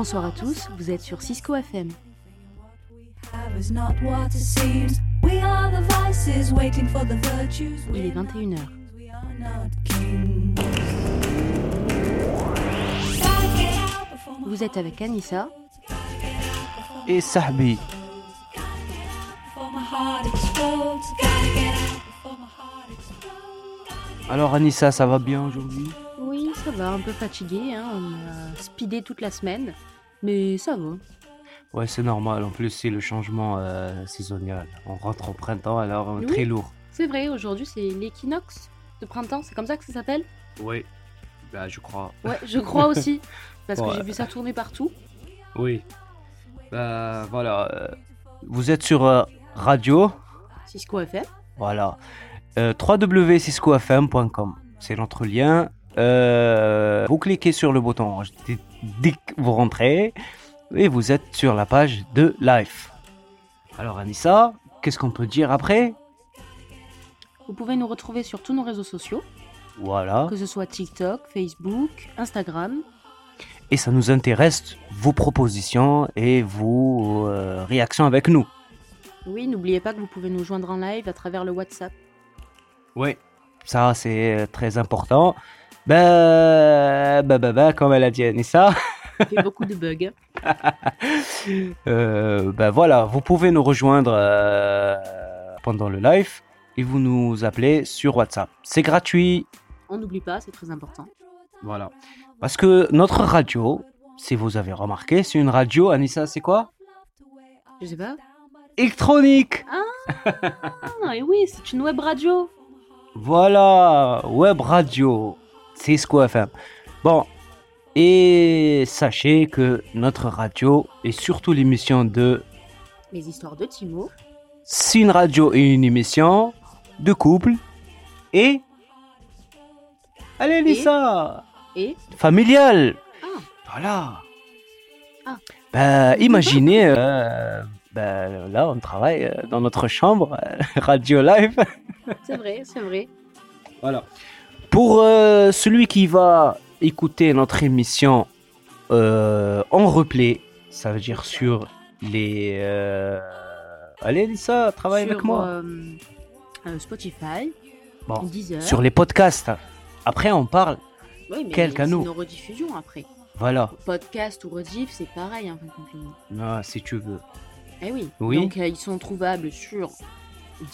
Bonsoir à tous, vous êtes sur Cisco FM. Il est 21h. Vous êtes avec Anissa et Sahbi. Alors Anissa, ça va bien aujourd'hui? Oui, ça va, un peu fatigué, hein. on a speedé toute la semaine, mais ça va. Ouais, c'est normal, en plus c'est le changement euh, saisonnier. On rentre au printemps, alors est très lourd. C'est vrai, aujourd'hui c'est l'équinoxe de printemps, c'est comme ça que ça s'appelle? Oui, bah, je crois. Ouais, je crois aussi, parce que j'ai vu ça tourner partout. Oui. Bah voilà, euh, vous êtes sur euh, radio Cisco FM. Voilà. Euh, www.ciscofm.com. C'est notre lien. Euh, vous cliquez sur le bouton dès que vous rentrez et vous êtes sur la page de live. Alors Anissa, qu'est-ce qu'on peut dire après? Vous pouvez nous retrouver sur tous nos réseaux sociaux. Voilà. Que ce soit TikTok, Facebook, Instagram. Et ça nous intéresse vos propositions et vos euh, réactions avec nous. Oui, n'oubliez pas que vous pouvez nous joindre en live à travers le WhatsApp. Oui, ça c'est très important. Bah, bah, bah, bah, comme elle a dit Anissa. Il y a beaucoup de bugs. euh, ben voilà, vous pouvez nous rejoindre euh, pendant le live et vous nous appelez sur WhatsApp. C'est gratuit. On n'oublie pas, c'est très important. Voilà. Parce que notre radio, si vous avez remarqué, c'est une radio, Anissa, c'est quoi? Je sais pas. Électronique Ah, et oui, c'est une web radio. Voilà, web radio, Cisco FM. Bon, et sachez que notre radio et surtout l'émission de Les histoires de Timo, c'est une radio et une émission de couple et allez Lisa et familiale. Ah. Voilà. Ah. Bah, imaginez, euh, bah, là on travaille euh, dans notre chambre, euh, radio live. c'est vrai, c'est vrai. Voilà. Pour euh, celui qui va écouter notre émission euh, en replay, ça veut dire sur les. Euh... Allez, Lisa, travaille Sur, avec moi. Spotify, Bon, Deezer. Sur les podcasts. Après, on parle. Oui, mais quel canot nos rediffusions après. Voilà. Podcast ou rediff, c'est pareil. En fait, euh, Ah, si tu veux. Eh oui. Oui. Donc ils sont trouvables sur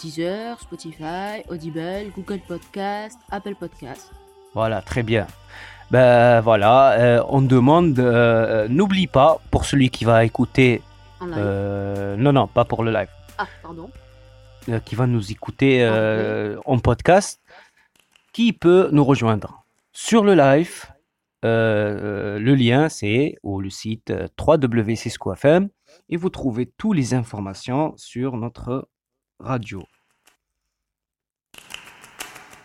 Deezer, Spotify, Audible, Google Podcast, Apple Podcast. Voilà, très bien. Ben voilà, euh, on demande. euh, N'oublie pas, pour celui qui va écouter. En live. euh, non, non, pas pour le live. Ah, pardon. euh, qui va nous écouter euh, en podcast, qui peut nous rejoindre sur le live. euh, le lien, c'est ou le site euh, www.cisco.fm et vous trouvez toutes les informations sur notre radio.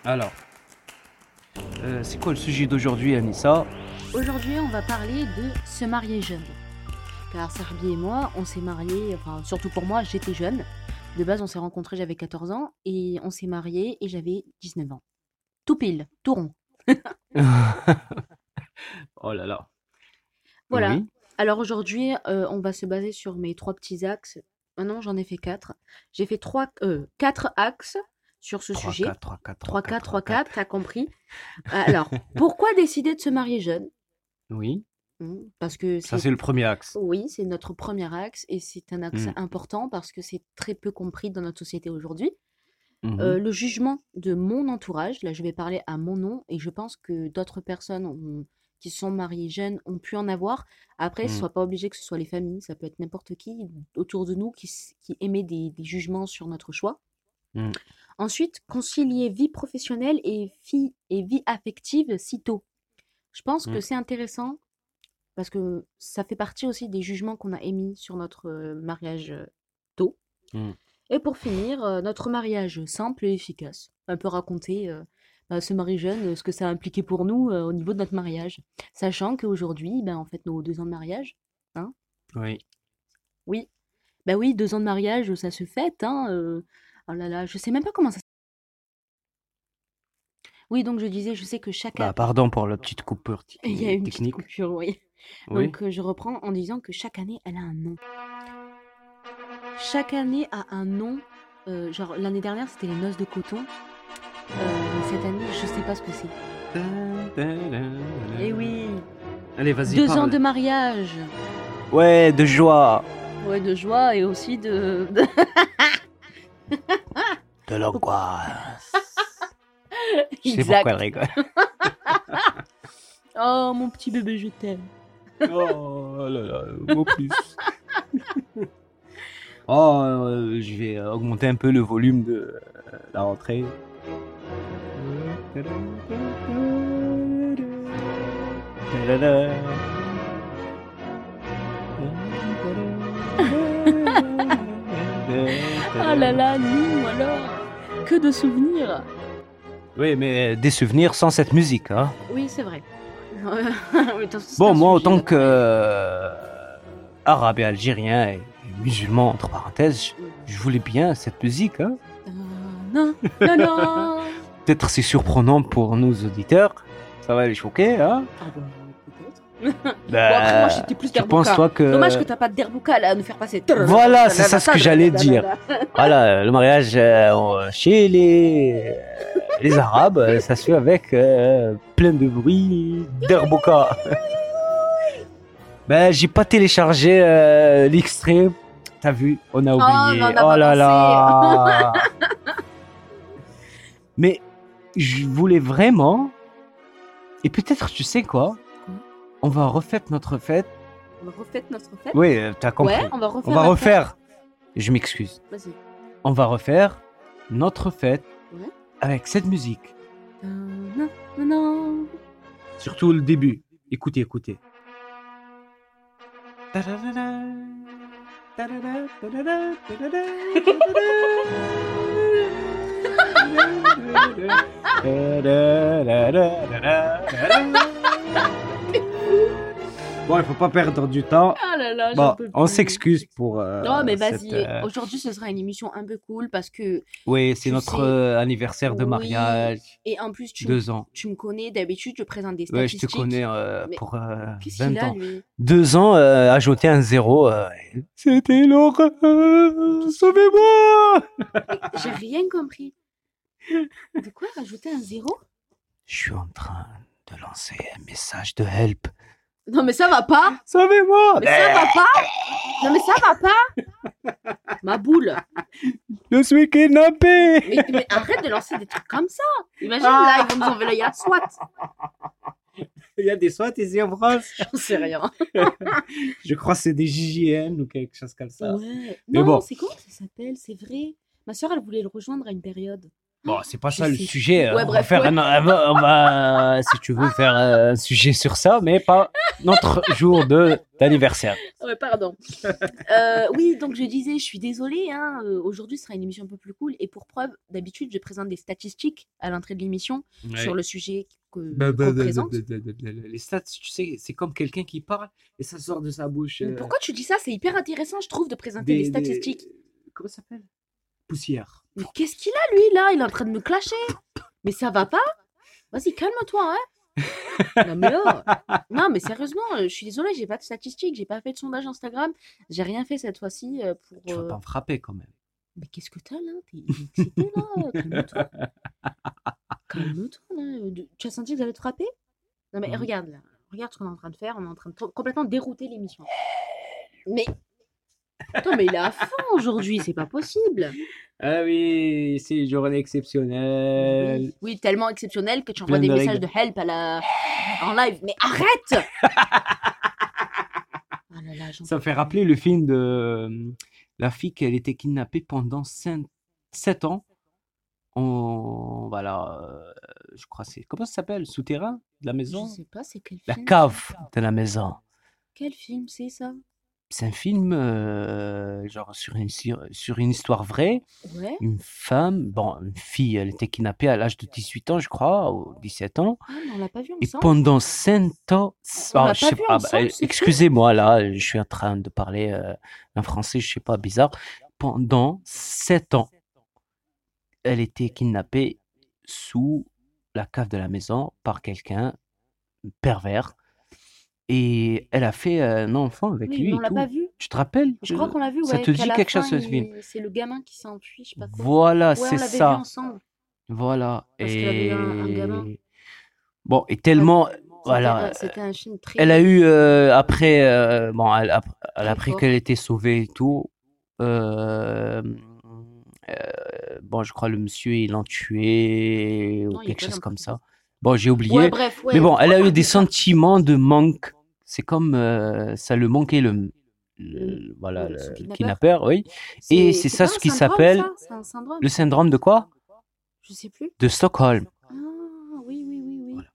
Alors, euh, c'est quoi le sujet d'aujourd'hui, Anissa? Aujourd'hui, on va parler de se marier jeune. Car Serbi et moi, on s'est mariés, enfin, surtout pour moi, j'étais jeune. De base, on s'est rencontrés, j'avais 14 ans, et on s'est mariés, et j'avais 19 ans. Tout pile, tout rond. Oh là là. Voilà. Oui. Alors aujourd'hui, euh, on va se baser sur mes trois petits axes. Maintenant, j'en ai fait quatre. J'ai fait trois, euh, quatre axes sur ce 3, sujet. 4, 3, 4, 3, 4, 3, 4, t'as compris. Alors, pourquoi décider de se marier jeune? Oui, Hmm, Parce que ça c'est le premier axe. Oui, c'est notre premier axe et c'est un axe Mm. important parce que c'est très peu compris dans notre société aujourd'hui. Mhm. Euh, le jugement de mon entourage, là je vais parler à mon nom et je pense que d'autres personnes ont- qui sont mariées jeunes ont pu en avoir. Après, ce Mm. soit pas obligé que ce soit les familles, ça peut être n'importe qui autour de nous qui, qui émet des, des jugements sur notre choix. Mm. Ensuite, concilier vie professionnelle et, vie, et vie affective si tôt. Je pense que Mm. c'est intéressant parce que ça fait partie aussi des jugements qu'on a émis sur notre euh, mariage euh, tôt. Et pour finir, euh, notre mariage simple et efficace. Un peu raconter euh, bah, ce mari jeune, euh, ce que ça a impliqué pour nous euh, au niveau de notre mariage. Sachant qu'aujourd'hui, ben, en fait, nos deux ans de mariage, Oui. oui, bah oui, deux ans de mariage, ça se fête, hein. euh, Oh là là, je sais même pas comment ça. Oui, donc je disais, je sais que chaque Bah, pardon pour la petite coupure tic- Il y a une petite technique. coupure, oui. Oui. Donc euh, je reprends en disant que chaque année, elle a un nom. Chaque année a un nom. euh, genre l'année dernière, c'était les noces de coton. Euh, cette année, je sais pas ce que c'est. Eh oui, Allez, vas-y. deux parle. ans de mariage. Ouais, de joie. Ouais, de joie et aussi de. de- De l'angoisse. Je sais pourquoi elle rigole. Oh mon petit bébé, je t'aime. Oh là là, mot plus. oh, euh, je vais augmenter un peu le volume de euh, la rentrée. Ah là là, nous alors. Que de souvenirs. Oui, mais des souvenirs sans cette musique. Hein. Oui, c'est vrai. Bon, moi, autant que euh, arabe et algérien et musulman, entre parenthèses, je voulais bien cette musique. Hein. Non, non, non. Peut-être c'est surprenant pour nos auditeurs. Ça va les choquer, hein Ah bah, peut-être. Bah, Bon, après, moi, j'étais plus Tu penses, toi, que... Dommage que t'as pas de derbouka là à nous faire passer. Voilà, c'est ça ce que j'allais dire. Voilà, le mariage euh, chez les, les Arabes, euh, ça se fait avec euh, plein de bruit d'Airboka. ben, j'ai pas téléchargé euh, l'extrait. T'as vu, on a oublié. non, on a oh là là. Mais je voulais vraiment. Et peut-être, tu sais quoi On va refaire notre fête. On va refaire notre fête. Oui, euh, t'as compris. Ouais, on va refaire. on va la refaire. Je m'excuse. Vas-y. On va refaire notre fête Ouais. avec cette musique. Non, non, non. Surtout le début. Écoutez, écoutez. Bon, il faut pas perdre du temps. Ah là là, j'en Bon, peux on s'excuse pour. euh, Non, mais vas-y. euh, Aujourd'hui, ce sera une émission un peu cool parce que. Oui, c'est notre sais- euh, anniversaire de Oui, mariage. Et en plus, tu, Deux ans. tu me connais. D'habitude, je présente des Ouais, je statistiques. te connais euh, Mais pour euh, Qu'est-ce 20 qu'il a, ans. lui? Deux ans, ajouter un zéro. C'était l'horreur. Sauvez-moi J'ai rien compris. De quoi rajouter un zéro? Je suis en train de lancer un message de help. Non, mais ça va pas. Sauvez-moi Mais ça va pas. Non, mais ça va pas. Ma boule. Je suis kidnappé Mais, mais arrête de lancer des trucs comme ça. Imagine, là, ils vont nous envoyer la SWAT. Il y a des SWAT ici en France. J'en sais rien. Je crois que c'est des JJN ou quelque chose comme ça. Ouais. Mais Non, bon. c'est comment ça s'appelle? C'est vrai. Ma soeur, elle voulait le rejoindre à une période. Bon, c'est pas ça le sujet. Ouais, on va bref, faire ouais. un, on va, si tu veux, faire un sujet sur ça, mais pas notre jour de d'anniversaire. Ouais, pardon. Euh, oui, donc je disais, je suis désolée. Hein, euh, Aujourd'hui, ce sera une émission un peu plus cool. Et pour preuve, d'habitude, je présente des statistiques à l'entrée de l'émission sur le sujet que Bah, bah, bah, présente. bah, bah, bah, bah, Les stats, tu sais, c'est comme quelqu'un qui parle et ça sort de sa bouche. Mais euh, pourquoi tu dis ça? C'est hyper intéressant, je trouve, de présenter des, statistiques. Comment ça s'appelle? Poussière. Mais qu'est-ce qu'il a, lui, là? Il est en train de me clasher. Mais ça va pas? Vas-y, calme-toi, hein Non, mais Non, mais sérieusement, euh, je suis désolée, j'ai pas de statistiques, j'ai pas fait de sondage Instagram, j'ai rien fait cette fois-ci euh, pour... Tu vas euh, pas me frapper quand même. Mais qu'est-ce que t'as, là? T'es excité, là? Calme-toi. Calme-toi, là. Tu as senti que j'allais te frapper? Non, mais Mhm. regarde, là. Regarde ce qu'on est en train de faire. On est en train de complètement dérouter l'émission. Mais... Attends, mais il est à fond aujourd'hui, c'est pas possible. Ah oui, c'est une journée exceptionnelle. Oui, oui, tellement exceptionnel que tu envoies Plein des de messages règles. de help à la... en live. Mais arrête là là, j'en Ça peux fait plus. rappeler le film de euh, la fille qui elle était kidnappée pendant 7 ans. En, voilà, euh, je crois que c'est. Comment ça s'appelle? Souterrain? De la Je maison? sais pas, c'est quel La film cave de la maison. Quel film c'est ça? C'est un film euh, genre sur une, sur, une histoire vraie. Ouais. Une femme, bon, une fille, elle était kidnappée à l'âge de 18 ans, je crois, ou 17 ans. Ah, mais on l'a pas vu Et ensemble. pendant 5 ans, ah, bah, excusez-moi là, je suis en train de parler euh, un français, je sais pas, bizarre. Pendant 7 ans, elle était kidnappée sous la cave de la maison par quelqu'un pervers. Et elle a fait un enfant avec Oui, lui mais et on l'a pas vu. Tu te rappelles Je crois qu'on l'a vu, Ça te dit la quelque chose, ce film il- C'est le gamin qui s'enfuit, je sais pas quoi. Voilà, Ouais, c'est l'avait vu ça. ensemble. Voilà. Parce eu un- un Et gamin. bon, et tellement, voilà, euh, C'était un film très. elle a eu euh, après, euh, bon, elle, a- elle a Très appris fort. qu'elle était sauvée et tout. euh, euh, bon, je crois le monsieur ils l'ont tué ou il quelque chose comme ça. Bon, j'ai oublié. Ouais, bref, ouais. Mais bon, elle a eu des sentiments de manque. C'est comme euh, ça le manquait le, le- voilà le- kidnappeur. oui. Et c'est ça ce un qui s'appelle un le syndrome de quoi? Je sais plus. De Stockholm. Ah, oui, oui, oui, oui. Voilà.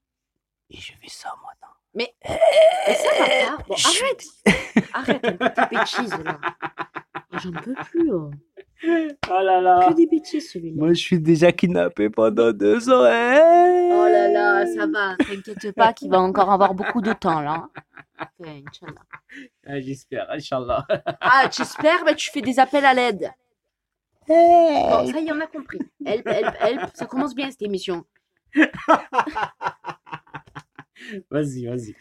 Et je fais ça moi. non. Mais, mais ça va pas. Bon, arrête. Arrête avec tes bêtises, là. J'en peux plus. oh. Oh là là. Que des bêtises, celui-là. Moi, je suis déjà kidnappé pendant deux ans. Oh là là, ça va. T'inquiète pas qu'il va encore avoir beaucoup de temps, là. Ouais, Inch'Allah. Ah, J'espère, Inch'Allah. Ah, j'espère, mais tu fais des appels à l'aide. Bon, ça y est, on a compris. Help, help, help. Ça commence bien, cette émission. Vas-y, vas-y.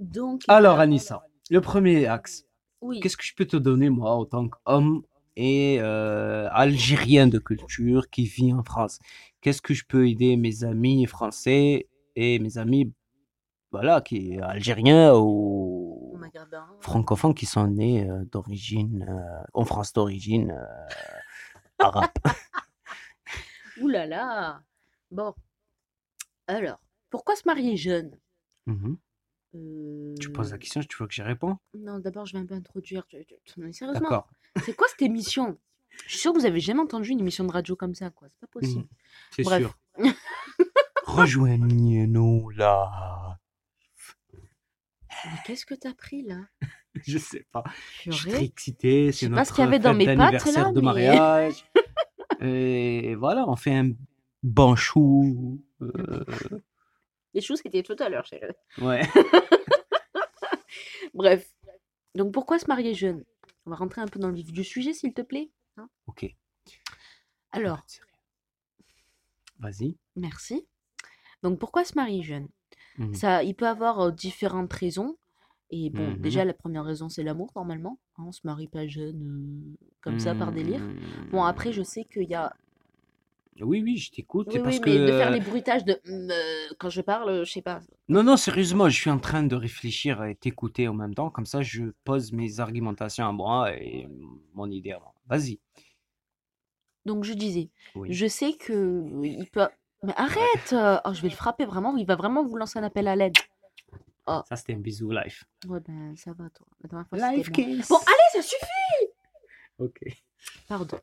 Donc. Alors, Anissa, le premier axe. Oui. Qu'est-ce que je peux te donner, moi, en tant qu'homme et euh, algérien de culture qui vit en France Qu'est-ce que je peux aider mes amis français et mes amis, voilà, qui algériens ou francophones qui sont nés euh, d'origine, euh, en France d'origine arabe Ouh là là. Bon. Alors, pourquoi se marier jeune? Mhm. Euh, Tu poses la question, tu veux que j'y réponds Non, d'abord, je vais un peu introduire. Sérieusement, D'accord. c'est quoi cette émission? Je suis sûre que vous avez jamais entendu une émission de radio comme ça, quoi. C'est pas possible. Mhm. C'est Bref. sûr. Rejoignez-nous là. Mais qu'est-ce que t'as pris là? Je sais pas. Je suis Purée. très excité. Je C'est sais pas notre ce qu'il y avait dans mes d'anniversaire là, de mais- mariage. Et voilà, on fait un bon chou. euh, Les choses qui étaient tout à l'heure, chérie. ouais. Bref. Donc, pourquoi se marier jeune? On va rentrer un peu dans le vif du sujet, s'il te plaît. Ok. Alors, Vas-y. merci. Donc, pourquoi se marier jeune? Mhm. Ça, il peut avoir euh, différentes raisons. Et bon, Mhm. déjà, la première raison, c'est l'amour, normalement. Hein, on se marie pas jeune euh, comme ça, par délire. Mhm. Bon, après, je sais qu'il y a. Oui, oui, je t'écoute. Oui, parce mais que. de faire les bruitages de. euh, quand je parle, euh, je sais pas. Non, non, sérieusement, je suis en train de réfléchir et t'écouter en même temps. Comme ça, je pose mes argumentations à moi et mon idée à moi. Vas-y. Donc, je disais, Oui. je sais que il peut. Mais arrête euh, Oh, je vais le frapper vraiment. Il va vraiment vous lancer un appel à l'aide. Ça, c'était un bisou live. Ouais, ben, ça va, toi. La fois, Live kiss. Bon, allez, ça suffit Ok. Pardon.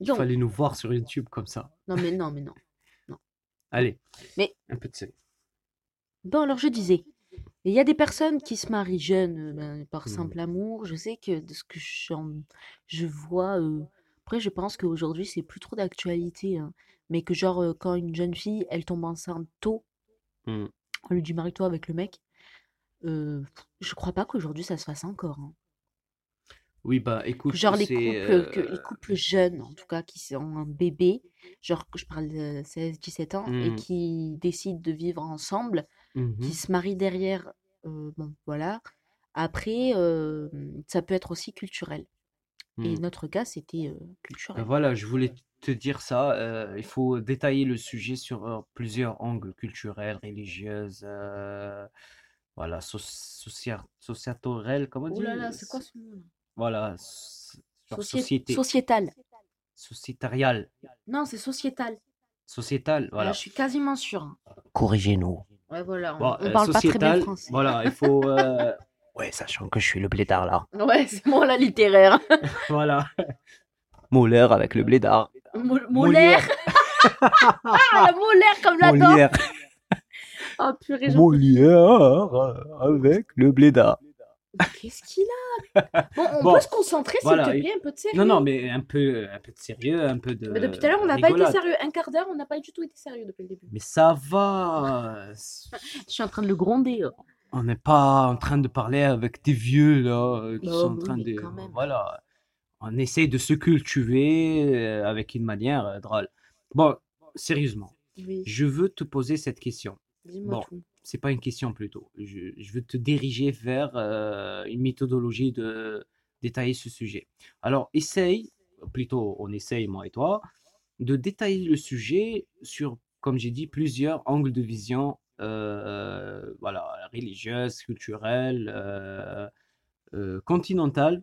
Il fallait nous voir sur YouTube comme ça. non, mais non, mais non. Allez. Mais- Un peu de. Bon, alors je disais, il y a des personnes qui se marient jeunes euh, ben, par Mhm. simple amour. Je sais que de ce que je vois, euh, après je pense qu'aujourd'hui c'est plus trop d'actualité, hein, mais que genre euh, quand une jeune fille elle tombe enceinte tôt, Hmm. on lui dit marie-toi avec le mec, euh, je crois pas qu'aujourd'hui ça se fasse encore. hein. Oui, bah écoute, genre les couples, que les euh, couples jeunes en tout cas qui sont un bébé, genre je parle de 16-17 ans, et Mhm. qui décident de vivre ensemble qui se marient derrière, euh, bon, voilà. Après, euh, ça peut être aussi culturel. Et Hmm. notre cas, c'était Ben culturel. Voilà, je voulais te dire ça. il faut détailler le sujet sur plusieurs angles culturels, religieux, euh, voilà, so socia sociatorel, comment là là, c'est quoi ce mot Voilà, genre Socié- société, Sociétal. sociétarial, Non, c'est sociétal. sociétal, Voilà. voilà. je suis quasiment sûre. hein. Corrigez-nous. Ouais, voilà, on, Bon, on euh, parle pas très bien sociétal, français. voilà, il faut. euh, Ouais, sachant que je suis le blédard là. Ouais, c'est moi la littéraire. Voilà. Molaire avec le blédard. Mo- Molaire. ah, la molaire comme la dent. Molière. Oh purée, j'en Molière avec le blédard. Qu'est-ce qu'il a? Bon, on Bon, peut se concentrer, s'il voilà, te plaît, un peu de sérieux. Non, non, mais un peu, un peu de sérieux, un peu de. Mais depuis tout à l'heure, on n'a pas été sérieux. Un quart d'heure, on n'a pas du tout été sérieux depuis le début. Mais ça va. Je suis en train de le gronder. oh. On n'est pas en train de parler avec des vieux là euh, qui Bah sont en train de. Voilà. On essaye de se cultiver euh, avec une manière euh, drôle. Bon, sérieusement, Oui, je veux te poser cette question. dis-moi Bon, tout. C'est pas une question plutôt. Je, veux te diriger vers euh, une méthodologie de détailler ce sujet. Alors, essaye, plutôt on essaye, moi et toi, de détailler le sujet sur, comme j'ai dit, plusieurs angles de vision, euh, voilà, religieuse, culturelle, euh, euh, continentale,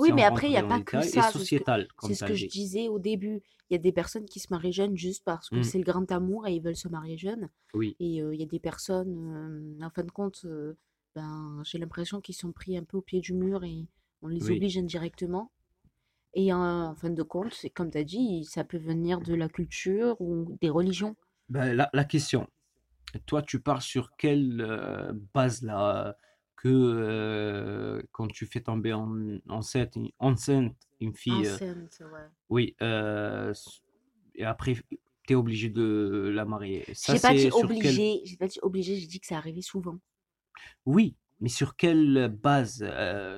Oui, mais après, il n'y a pas que ça. C'est ce que, ce que je disais au début. Il y a des personnes qui se marient jeunes juste parce que Mm, c'est le grand amour et ils veulent se marier jeunes. oui, Et euh, il y a des personnes, euh, en fin de compte, euh, ben, j'ai l'impression qu'ils sont pris un peu au pied du mur et on les oui. oblige indirectement. Et en, fin de compte, c'est comme tu as dit, ça peut venir de la culture ou des religions. Ben, la, la question, toi, tu pars sur quelle base là que euh, quand tu fais tomber en, enceinte, une- enceinte une fille, euh, ouais. oui, euh, et après tu es obligé de la marier. Ça, J'ai pas dit obligé, j'ai pas dit obligé, j'ai dit que ça arrivait souvent. Oui, mais sur quelle base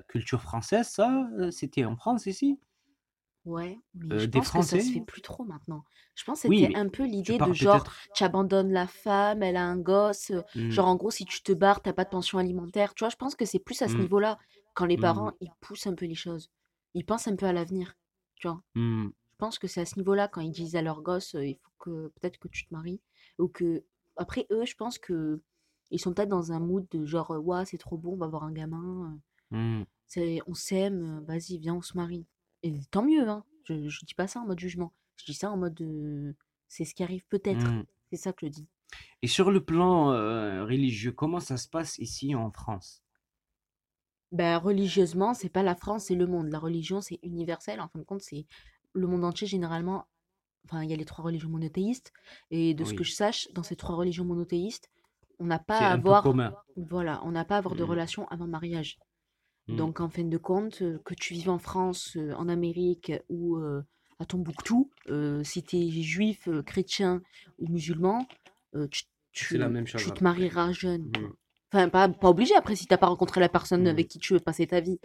culture française, ça, c'était en France ici? Ouais, mais je des pense que ça se fait plus trop maintenant. Je pense que c'était un peu l'idée de genre, tu abandonnes la femme, elle a un gosse, Hmm, genre en gros, si tu te barres, t'as pas de pension alimentaire. Tu vois, je pense que c'est plus à ce hmm, niveau-là, quand les hmm, parents, ils poussent un peu les choses. Ils pensent un peu à l'avenir, tu vois? Je pense que c'est à ce niveau-là, quand ils disent à leur gosse, il faut que peut-être que tu te maries. Ou que, après eux, je pense que ils sont peut-être dans un mood de genre, ouah, c'est trop bon, on va avoir un gamin, on s'aime, vas-y, viens, on se marie. Et tant mieux, hein. Je, je dis pas ça en mode jugement. Je dis ça en mode, euh, c'est ce qui arrive peut-être. hmm. C'est ça que je dis. Et sur le plan euh, religieux, comment ça se passe ici en France? Ben, religieusement, c'est pas la France, c'est le monde. La religion, c'est universel. En fin de compte, c'est le monde entier, généralement. Enfin, il y a les trois religions monothéistes. Et de ce que je sache, dans ces trois religions monothéistes, on n'a pas à avoir, voilà, on n'a pas à avoir de Hmm, relation avant mariage. Hmm, Donc, en fin de compte, que tu vives en France, en Amérique ou euh, à Tombouctou, euh, si tu es juif, chrétien ou musulman, tu, C'est la tu, même chose tu à te près. marieras jeune. Hmm, Enfin, pas, pas obligé après si t'as pas rencontré la personne avec qui tu veux passer ta vie.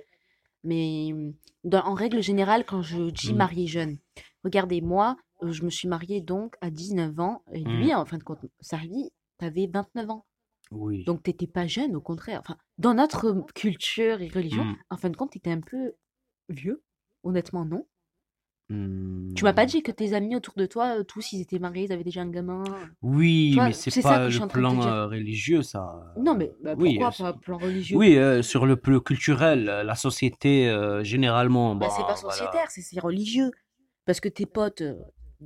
Mais mmh, dans- en règle générale, quand je dis mariée jeune, regardez, moi, je me suis mariée donc à 19 ans. Et lui, en fin de compte, sa vie, t'avais 29 ans. Oui. Donc, t'étais pas jeune, au contraire. Enfin, dans notre culture et religion, Hmm, en fin de compte, t'étais un peu vieux. Honnêtement, non. Tu m'as pas hmm. dit que tes amis autour de toi, euh, tous, ils étaient mariés, ils avaient déjà un gamin. Tu Oui, mais vois, c'est c'est ça pas je le suis en train de te plan dire. euh, religieux, ça. Non, euh, mais bah, Oui, euh, pourquoi c'est- pas plan religieux? oui, euh, sur le plan culturel, euh, la société, euh, généralement, Bah, c'est bah pas voilà. sociétaire, c'est c'est religieux. Parce que tes potes, euh,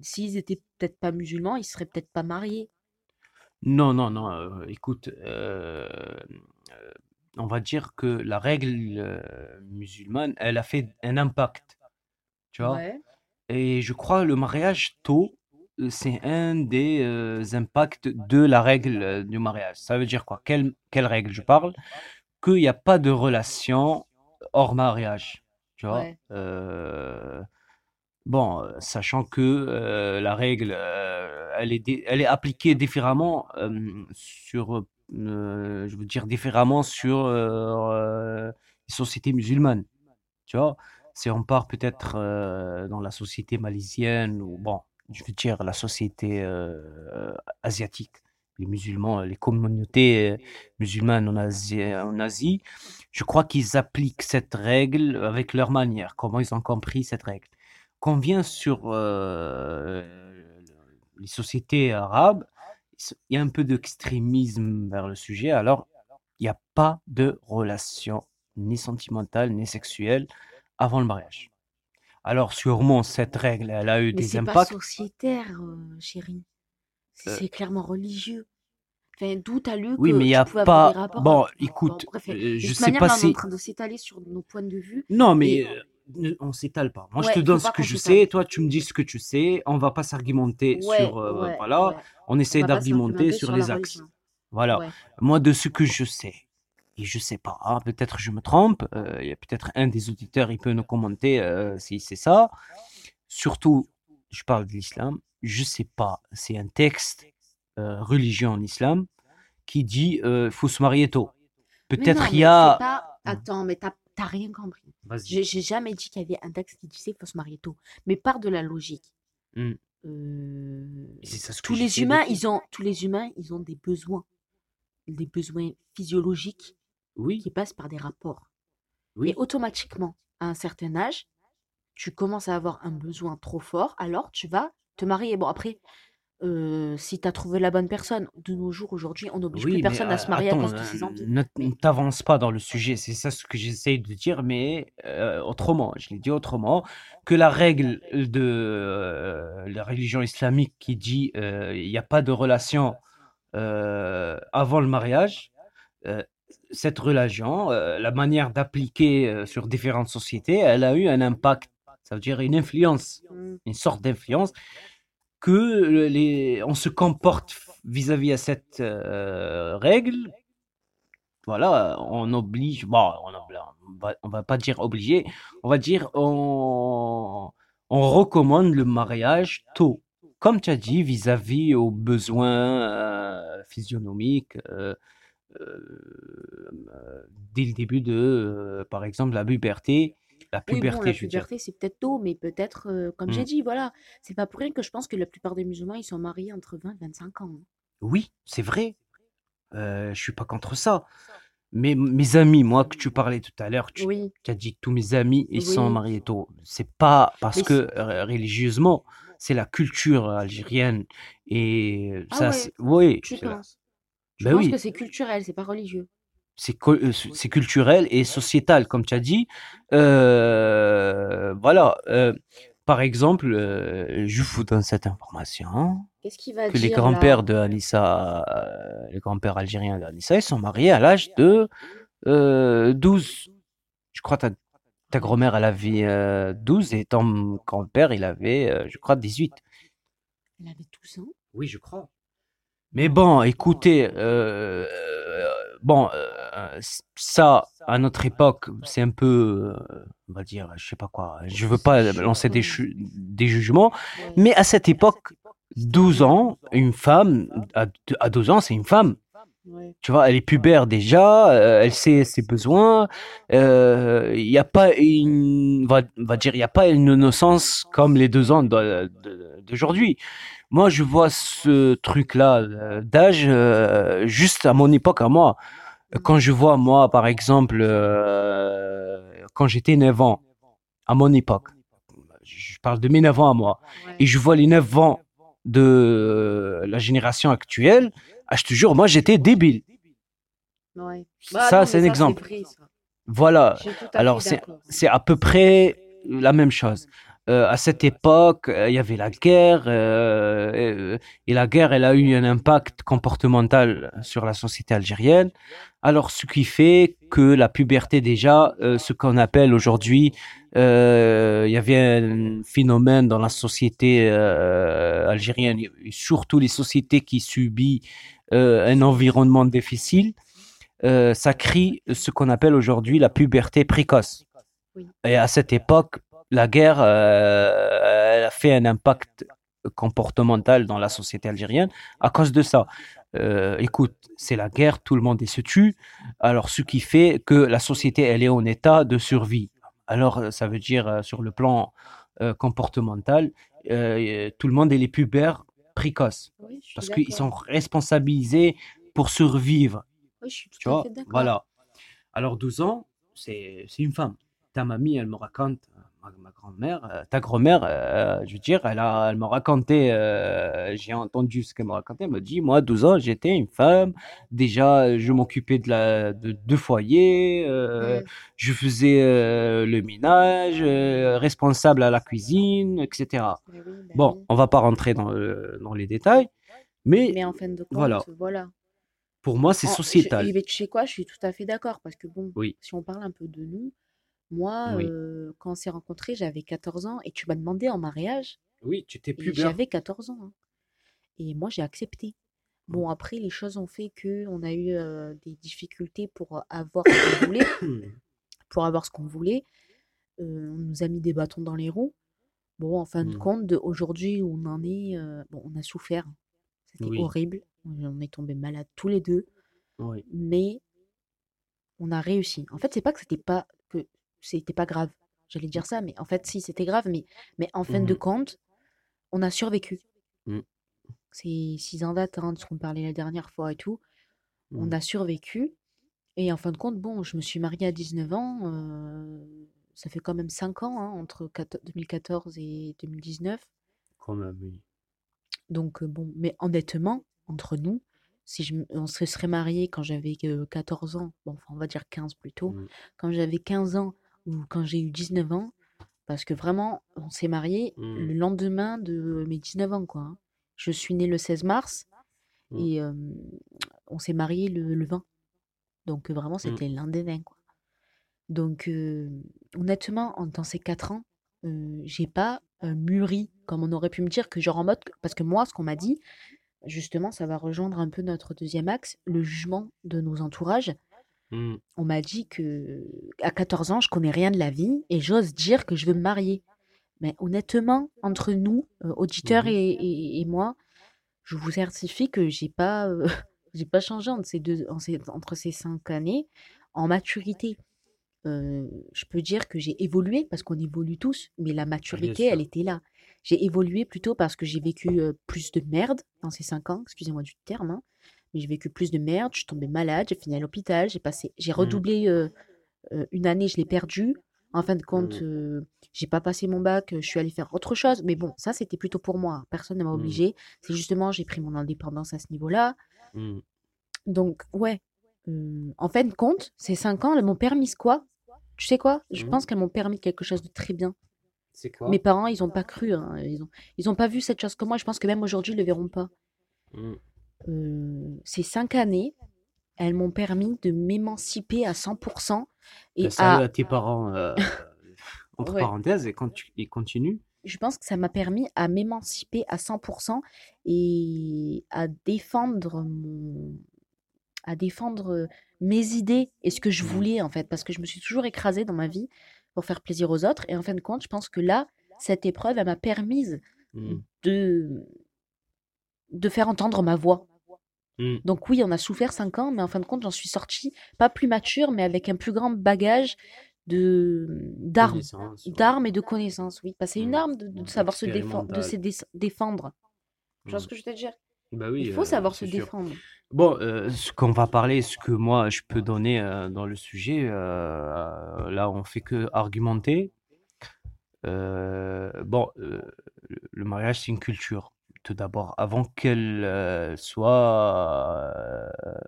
s'ils étaient peut-être pas musulmans, ils seraient peut-être pas mariés. Non, non, non. euh, écoute, euh, euh, on va dire que la règle euh, musulmane, elle a fait un impact, tu vois? Ouais. Et je crois le mariage tôt, euh, c'est un des euh, impacts de la règle euh, du mariage. Ça veut dire quoi? Quelle, quelle règle je parle? Qu'il n'y a pas de relation hors mariage, tu vois? Ouais. Euh, bon, euh, sachant que euh, la règle, euh, elle est, appliquée différemment sur, je veux dire différemment sur les sociétés musulmanes, tu vois? Si on part peut-être dans la société malaisienne ou bon, je veux dire la société asiatique, les musulmans, les communautés musulmanes en Asie, je crois qu'ils appliquent cette règle avec leur manière, comment ils ont compris cette règle? Quand on vient sur euh, les sociétés arabes, il y a un peu d'extrémisme vers le sujet, alors il n'y a pas de relation ni sentimentale ni sexuelle avant le mariage. Alors sûrement cette règle, elle a eu Mais des c'est pas impacts. sociétaire, euh, chérie. Euh, C'est clairement religieux. Enfin, d'où t'as lu oui, que mais il a pouvais avoir des pas... Bon, avec... Bon, écoute, bref, euh, je sais manière, pas là, on est en si... train de s'étaler sur nos points de vue. Non, mais Et euh, ne- on s'étale pas. Moi, je te il donne ce que je sais, toi, tu me dis ce que tu sais. On va pas s'argumenter Ouais, sur... euh, ouais, voilà, on essaie d'argumenter sur sur les axes. Voilà. Moi, de ce que je sais, et je sais pas, hein, peut-être je me trompe, euh, il y a peut-être un des auditeurs, il peut nous commenter euh, si c'est ça. Surtout, je parle de l'islam, je sais pas, c'est un texte euh, religieux en islam qui dit euh, faut se marier tôt. Peut-être il y a... pas... Attends, mais t'as t'as rien compris. J'ai j'ai jamais dit qu'il y avait un texte qui disait qu'il faut se marier tôt. Mais part de la logique. Hmm. euh, ça tous les humains, ils ont, tous les humains, ils ont des besoins, des besoins physiologiques Oui, qui passent par des rapports. oui. Et automatiquement, à un certain âge, tu commences à avoir un besoin trop fort, alors tu vas te marier. Bon, après, euh, si tu as trouvé la bonne personne, de nos jours, aujourd'hui, on n'oblige Oui, plus mais personne à se marier à attends, cause de ses euh, envies. ne t'avance pas dans le sujet, c'est ça ce que j'essaye de dire, mais euh, autrement, je l'ai dit autrement, que la règle de euh, la religion islamique qui dit euh, il n'y a pas de relation euh, avant le mariage, euh, cette religion, euh, la manière d'appliquer euh, sur différentes sociétés, elle a eu un impact, ça veut dire une influence, Mm. une sorte d'influence que euh, les, on se comporte vis-à-vis à cette euh, règle. Voilà, on oblige, bon, on, va, on va pas dire obligé, on va dire on, on recommande le mariage tôt. Comme tu as dit, vis-à-vis aux besoins euh, physionomiques, dès le début de, par exemple, la puberté, la Oui, bon, puberté, la je puberté, c'est peut-être tôt, mais peut-être, euh, comme j'ai Mm. dit, voilà, c'est pas pour rien que je pense que la plupart des musulmans, ils sont mariés entre 20 et 25 ans. hein. Oui, c'est vrai. Euh, je suis pas contre ça. Mais mes amis, moi que tu parlais tout à l'heure, tu, Oui, tu as dit que tous mes amis, ils sont mariés tôt. C'est pas parce Mais que euh, religieusement, c'est la culture algérienne et Ah ça, ouais, oui, tu penses? Je ben pense oui, que c'est culturel, c'est pas religieux. C'est euh, c'est culturel et sociétal, comme tu as dit. Euh, voilà. euh, par exemple, euh, je vous donne cette information. Qu'est-ce qu'il va que les dire grands-pères là de Anissa, euh, les grands-pères algériens d'Anissa, ils sont mariés à l'âge de euh, 12. Je crois que ta, ta grand-mère, elle avait euh, 12 et ton grand-père, il avait, euh, je crois, 18. Il avait 12 ans. Oui, je crois. Mais bon, écoutez, euh, euh, bon, euh, ça, à notre époque, c'est un peu, on va dire, je sais pas quoi, je veux pas lancer des, jugements, mais à cette époque, 12 ans, une femme, à, à 12 ans, c'est une femme. Tu vois, elle est pubère déjà, elle sait ses besoins. Il n'y a pas une, va, dire, il y a pas une innocence comme les deux ans d'aujourd'hui. Moi, je vois ce truc-là euh, d'âge euh, juste à mon époque, à moi. Quand je vois, moi, par exemple, euh, quand j'étais 9 ans, à mon époque, je parle de mes 9 ans à moi, et je vois les 9 ans de la génération actuelle, ah, je te jure, moi, j'étais débile. Ouais. Ça, Bah non, c'est un exemple. ça. Voilà. Alors, c'est à peu près la même chose. Euh, à cette époque, euh, il y avait la guerre, euh, et la guerre, elle a eu un impact comportemental sur la société algérienne. Alors, ce qui fait que la puberté, déjà, ce qu'on appelle aujourd'hui, il y avait un phénomène dans la société algérienne, surtout les sociétés qui subissent un environnement difficile, ça crée ce qu'on appelle aujourd'hui la puberté précoce. Et à cette époque, la guerre euh, elle a fait un impact comportemental dans la société algérienne à cause de ça. Euh, écoute, c'est la guerre, tout le monde se tue. Alors, ce qui fait que la société, elle est en état de survie. Alors, euh, ça veut dire euh, sur le plan comportemental, tout le monde est les pubères précoces Oui, parce qu'ils sont responsabilisés pour survivre. Oui, je suis Tu à vois, fait voilà. Alors 12 ans, c'est une femme. Ta mamie, elle me raconte, ma, ma grand-mère, euh, ta grand-mère, euh, je veux dire, elle a, elle m'a raconté, euh, j'ai entendu ce qu'elle m'a raconté, elle me dit, moi, 12 ans, j'étais une femme, déjà, je m'occupais de la, de deux foyers, euh, Mm. je faisais le ménage, responsable à la cuisine, etc. Oui, bah Bon, oui. on va pas rentrer dans, le- dans les détails, mais Mais en fin de compte, voilà, voilà. pour moi, c'est je- sociétal. eh ben, tu sais quoi, je suis tout à fait d'accord parce que bon, Oui, si on parle un peu de nous, moi, oui. euh, quand on s'est rencontrés, j'avais 14 ans et tu m'as demandé en mariage Oui, tu et pubère. j'avais 14 ans. hein. Et moi, j'ai accepté. Bon, après, les choses ont fait que on a eu euh, des difficultés pour avoir ce qu'on voulait, pour avoir ce qu'on voulait. Euh, on nous a mis des bâtons dans les roues. Bon, en fin de Hmm. compte, aujourd'hui où on en est, bon, on a souffert. C'était Oui, horrible. On est tombés malades tous les deux. oui. mais on a réussi. En fait, c'est pas que c'était pas c'était pas grave. J'allais dire ça, mais en fait, si c'était grave, mais mais en fin de Mhm. compte, on a survécu. Mmh. C'est 6 ans d'attente, ce qu'on parlait la dernière fois et tout. On Mmh. a survécu. Et en fin de compte, bon, je me suis mariée à 19 ans. euh, ça fait quand même 5 ans, hein, entre 14 2014 et 2019. Quand même, oui. Donc, euh, bon, mais honnêtement, entre nous, si je, on se serait mariés quand j'avais euh, 14 ans, bon, enfin, on va dire 15 plutôt, Mmh. quand j'avais 15 ans ou quand j'ai eu 19 ans, parce que vraiment, on s'est mariés Mmh. le lendemain de mes 19 ans, quoi. hein. Je suis née le 16 mars Mmh. et euh, on s'est mariés le, le 20. Donc, euh, vraiment, Mmh. c'était le lendemain, quoi. Donc, euh, honnêtement, en- dans ces 4 ans, euh, j'ai pas mûri, comme on aurait pu me dire, que genre en mode, parce que moi, ce qu'on m'a dit, justement, ça va rejoindre un peu notre deuxième axe, le jugement de nos entourages. Mmh. On m'a dit que à 14 ans, je connais rien de la vie et j'ose dire que je veux me marier. Mais honnêtement, entre nous, euh, auditeurs Mhm. et, et- et moi, je vous certifie que j'ai pas, euh, j'ai pas changé entre ces deux, en ces- entre ces cinq années en maturité. Euh, je peux dire que j'ai évolué parce qu'on évolue tous, mais la maturité, elle était là. J'ai évolué plutôt parce que j'ai vécu euh, plus de merde dans ces cinq ans, excusez-moi du terme, hein, mais j'ai vécu plus de merde, je suis tombée malade, j'ai fini à l'hôpital, j'ai passé, j'ai Mmh. redoublé euh, euh, une année, je l'ai perdue. En fin de compte, Mmh. euh, j'ai pas passé mon bac, euh, je suis allée faire autre chose. Mais bon, ça, c'était plutôt pour moi. Personne ne m'a Mmh. obligée. C'est justement, j'ai pris mon indépendance à ce niveau-là. Donc, ouais. en fin de compte, ces cinq ans, elles m'ont permis quoi? Tu sais quoi? Je pense qu'elles m'ont permis quelque chose de très bien. C'est quoi? Mes parents, ils ont pas cru. hein, Ils ont, ils ont pas vu cette chose que moi. Je pense que même aujourd'hui, ils le verront pas. Euh, ces cinq années, elles m'ont permis de m'émanciper à 100% et Ben, salut à, tes parents, euh, entre Ouais. parenthèses, et, contu- et continue. je pense que ça m'a permis à m'émanciper à 100% et à défendre mon à défendre euh, mes idées et ce que je Mmh. voulais en fait parce que je me suis toujours écrasée dans ma vie pour faire plaisir aux autres et en fin de compte je pense que là cette épreuve elle m'a permise Mmh. de de faire entendre ma voix Mmh. donc oui on a souffert cinq ans mais en fin de compte j'en suis sortie pas plus mature mais avec un plus grand bagage de d'armes ouais. d'armes et de connaissances oui c'est une Mmh. arme de, de savoir se défendre de se Expérimental. dé- défendre tu vois ce que je veux te dire? Bah oui, il faut euh, savoir se sûr. défendre Bon, euh, ce qu'on va parler, ce que moi je peux donner euh, dans le sujet, là on fait que argumenter. Bon, le mariage c'est une culture. Tout d'abord, avant qu'elle euh, soit euh,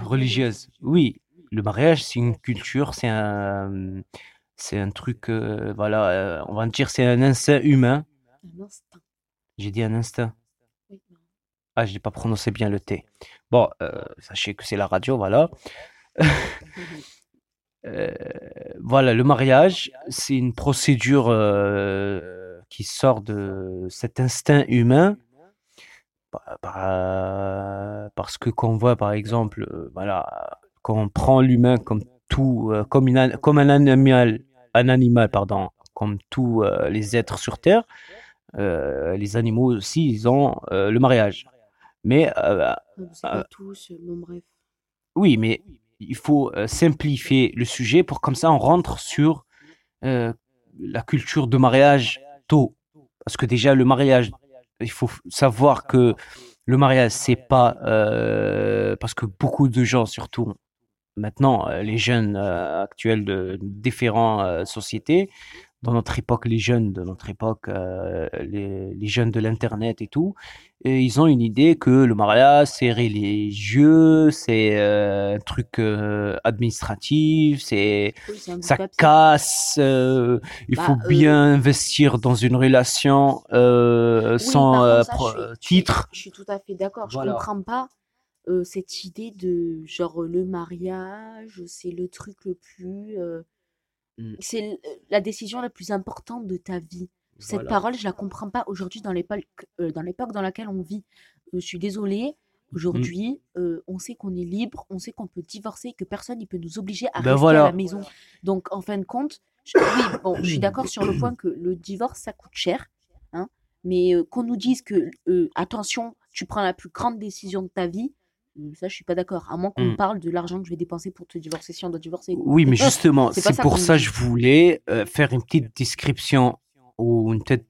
religieuse. Oui, le mariage c'est une culture, c'est un, c'est un truc, euh, voilà, on va dire c'est un instinct humain. un instinct J'ai dit un instinct. Ah, je n'ai pas prononcé bien le T. Bon, sachez que c'est la radio, voilà. Euh, voilà, le mariage, c'est une procédure euh, qui sort de cet instinct humain. Bah, bah, parce que quand on voit, par exemple, euh, voilà, quand on prend l'humain comme tout, euh, comme, une comme un animal, un animal, pardon, comme tous euh, les êtres sur Terre, euh, les animaux aussi, ils ont euh, le mariage. Mais euh, tous, bref. oui, mais il faut simplifier le sujet pour comme ça on rentre sur la culture de mariage tôt. Parce que déjà le mariage, il faut savoir que le mariage c'est pas euh, parce que beaucoup de gens surtout maintenant euh, les jeunes euh, actuels de différentes sociétés dans notre époque les jeunes de notre époque euh, les, les jeunes de l'internet et tout et ils ont une idée que le mariage c'est religieux c'est euh, un truc euh, administratif c'est Oui, ça casse euh, il Bah, faut euh, bien investir dans une relation euh, Oui, sans euh, contre, ça, pro- je suis- je suis- titre Je suis tout à fait d'accord. Voilà. Je comprends pas euh, cette idée de genre le mariage, c'est le truc le plus. Euh, Mm. c'est l- la décision la plus importante de ta vie. Cette Voilà. parole, je la comprends pas aujourd'hui dans l'époque euh, dans l'époque dans laquelle on vit. Euh, je suis désolée. Mm. Aujourd'hui, euh, on sait qu'on est libre, on sait qu'on peut divorcer, que personne ne peut nous obliger à Ben rester voilà. à la maison. Donc, en fin de compte, je- oui, bon, je suis d'accord sur le point que le divorce, ça coûte cher. Hein, mais euh, qu'on nous dise que, euh, attention, tu prends la plus grande décision de ta vie, euh, ça, je suis pas d'accord. À moins qu'on me Mm. parle de l'argent que je vais dépenser pour te divorcer si on doit divorcer. Oui, mais justement, C'est pour ça que je voulais euh, faire une petite description ou une, tête-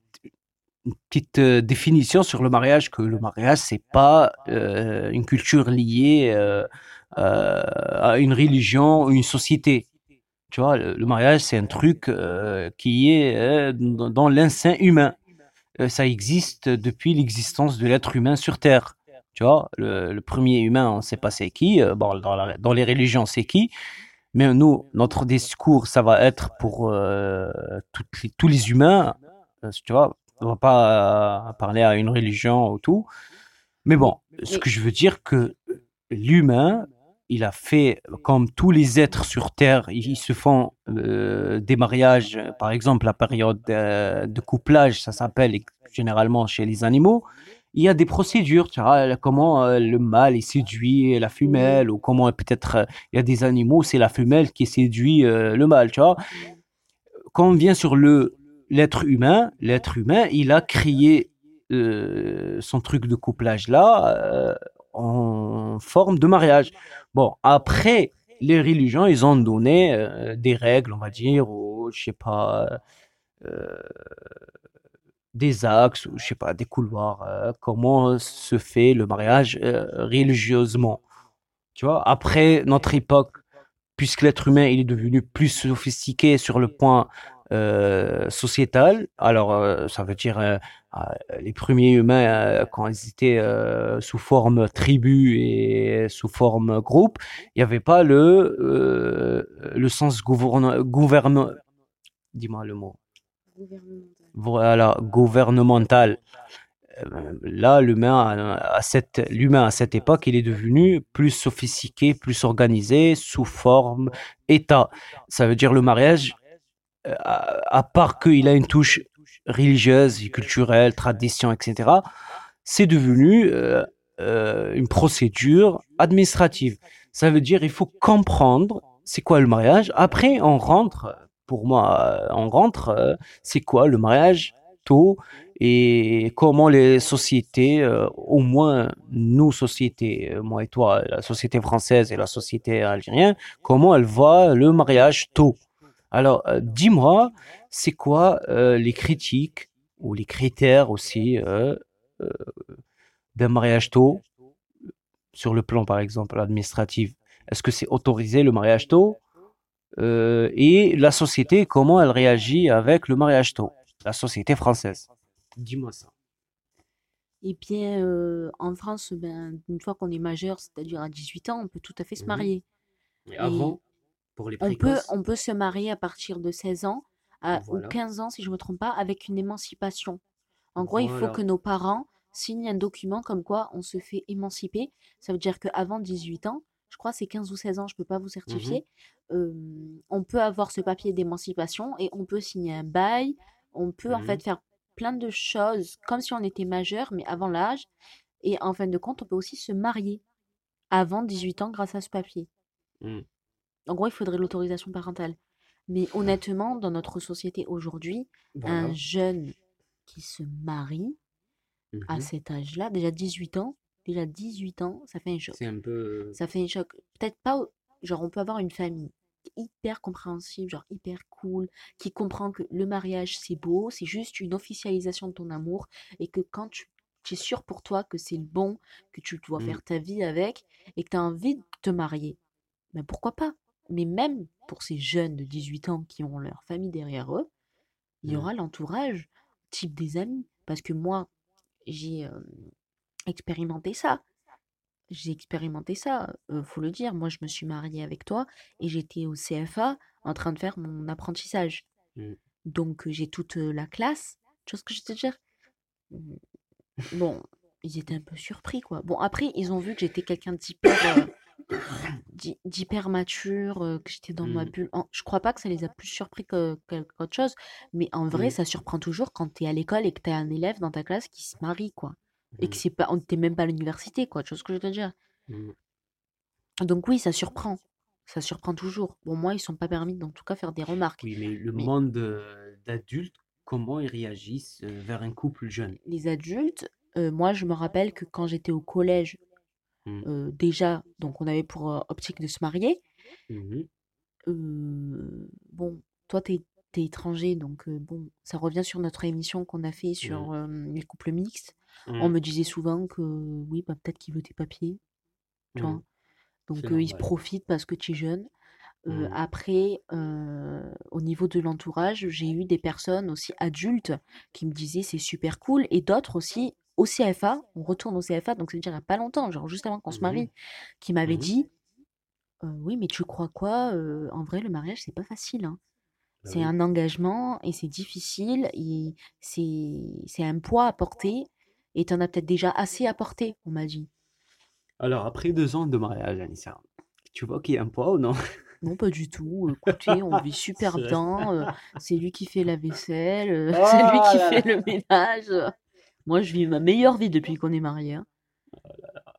une petite euh, définition sur le mariage, que le mariage, c'est pas euh, une culture liée à une religion ou une société. Tu vois, le, le mariage, c'est un truc qui est dans, dans l'instinct humain. Ça existe depuis l'existence de l'être humain sur Terre. Tu vois, le, premier humain, on sait pas c'est qui. euh, Bon, dans, les religions, c'est qui. Mais nous, notre discours, ça va être pour euh, tous les humains. Euh, Tu vois, on va pas parler à une religion ou tout. Mais bon, ce que je veux dire que l'humain, il a fait comme tous les êtres sur Terre, ils, se font des mariages. Par exemple, la période de couplage, ça s'appelle généralement chez les animaux. Il y a des procédures, tu vois, comment euh, le mâle est séduit la femelle, ou comment peut-être euh, il y a des animaux, c'est la femelle qui séduit euh, le mâle, tu vois. Quand on vient sur l'être humain, l'être humain, il a créé euh, son truc de couplage là euh, en forme de mariage. Bon, après, les religions, ils ont donné euh, des règles, on va dire, ou je sais pas, euh, des axes, je sais pas, des couloirs, euh, comment se fait le mariage euh, religieusement. Tu vois, après notre époque, puisque l'être humain il est devenu plus sophistiqué sur le point euh, sociétal, alors ça veut dire euh, les premiers humains quand ils étaient sous forme tribu et sous forme groupe, il n'y avait pas le le sens gouverne gouverne dis-moi le mot Gouvernemental. voilà gouvernemental euh, là, l'humain à, cette, l'humain à cette époque, il est devenu plus sophistiqué, plus organisé, sous forme État. Ça veut dire le mariage, euh, à, part qu'il a une touche religieuse, culturelle, tradition, etc., c'est devenu euh, une procédure administrative. Ça veut dire il faut comprendre c'est quoi le mariage. Après, on rentre, pour moi, euh, on rentre, euh, c'est quoi le mariage tôt et comment les sociétés, euh, au moins nous sociétés, euh, moi et toi, la société française et la société algérienne, comment elle voit le mariage tôt? Alors, euh, dis-moi, c'est quoi euh, les critiques ou les critères aussi euh, euh, d'un mariage tôt? Sur le plan, par exemple, administratif Est-ce que c'est autorisé le mariage tôt? Euh, Et la société, comment elle réagit avec le mariage tôt La société française. Dis-moi ça. Eh bien, euh, en France, ben, une fois qu'on est majeur, c'est-à-dire à 18 ans, on peut tout à fait se Mhm. marier. Et avant, pour les On peut, on peut se marier à partir de 16 ans à, Voilà. ou 15 ans, si je ne me trompe pas, avec une émancipation. En gros, il faut que nos parents signent un document comme quoi on se fait émanciper. Ça veut dire qu'avant 18 ans, je crois que c'est 15 ou 16 ans, je ne peux pas vous certifier, euh, on peut avoir ce papier d'émancipation et on peut signer un bail. On peut en fait faire plein de choses comme si on était majeur, mais avant l'âge. Et en fin de compte, on peut aussi se marier avant 18 ans grâce à ce papier. Mm. En gros, il faudrait l'autorisation parentale. Mais honnêtement, dans notre société aujourd'hui, Voilà. un jeune qui se marie à Mhm. cet âge-là, déjà 18 ans, déjà 18 ans, ça fait un choc. C'est un peu. Ça fait un choc. Peut-être pas, genre on peut avoir une famille hyper compréhensible, genre hyper cool, qui comprend que le mariage c'est beau, c'est juste une officialisation de ton amour et que quand tu, tu es sûr pour toi que c'est le bon, que tu dois Mm. faire ta vie avec et que tu as envie de te marier, mais pourquoi pas? Mais même pour ces jeunes de 18 ans qui ont leur famille derrière eux, il y aura l'entourage, type des amis. Parce que moi, j'ai euh, expérimenté ça. J'ai expérimenté ça, euh, faut le dire. Moi, je me suis mariée avec toi et j'étais au CFA en train de faire mon apprentissage. Mm. Donc, j'ai toute la classe. Tu vois ce que je veux te dire? Mm. Bon, ils étaient un peu surpris, quoi. Bon, après, ils ont vu que j'étais quelqu'un d'hyper euh, d'hy- d'hyper mature, euh, que j'étais dans ma Mm. bulle. En- Je crois pas que ça les a plus surpris que que- qu'autre chose, mais en vrai, ça surprend toujours quand tu es à l'école et que tu as un élève dans ta classe qui se marie, quoi. Et que Mm. c'est pas, on t'es même pas à l'université, quoi. Tu vois ce que je veux te dire? Mm. Donc oui, ça surprend. Ça surprend toujours. Bon, moi, ils sont pas permis d'en tout cas faire des remarques. Oui, mais le Mais monde euh, d'adultes, comment ils réagissent euh, vers un couple jeune? les adultes, euh, moi, je me rappelle que quand j'étais au collège, Mm. euh, déjà, donc on avait pour optique de se marier. Bon, toi, t'es t'es étranger, donc bon, ça revient sur notre émission qu'on a fait Mmh. sur euh, les couples mixtes. Mmh. On me disait souvent que oui, bah, peut-être qu'il veut tes papiers, tu Mmh. vois. Donc C'est euh, il se profite parce que tu es jeune. Euh, Mmh. après, euh, au niveau de l'entourage, j'ai eu des personnes aussi adultes qui me disaient c'est super cool et d'autres aussi au CFA, on retourne au CFA, donc ça veut dire il n'y a pas longtemps, genre juste avant qu'on se Mmh. marie, qui m'avaient Mmh. dit oui, mais tu crois quoi En vrai, le mariage, c'est pas facile. hein. Bah C'est un engagement et c'est difficile et c'est un poids à porter et t'en as peut-être déjà assez à porter, on m'a dit. Alors, après deux ans de mariage, Anissa, tu vois qu'il y a un poids ou non? Non, pas du tout. Écoutez, on vit super bien. euh, c'est lui qui fait la vaisselle, euh, Oh c'est lui qui là fait le ménage. Moi, je vis ma meilleure vie depuis qu'on est mariés. hein.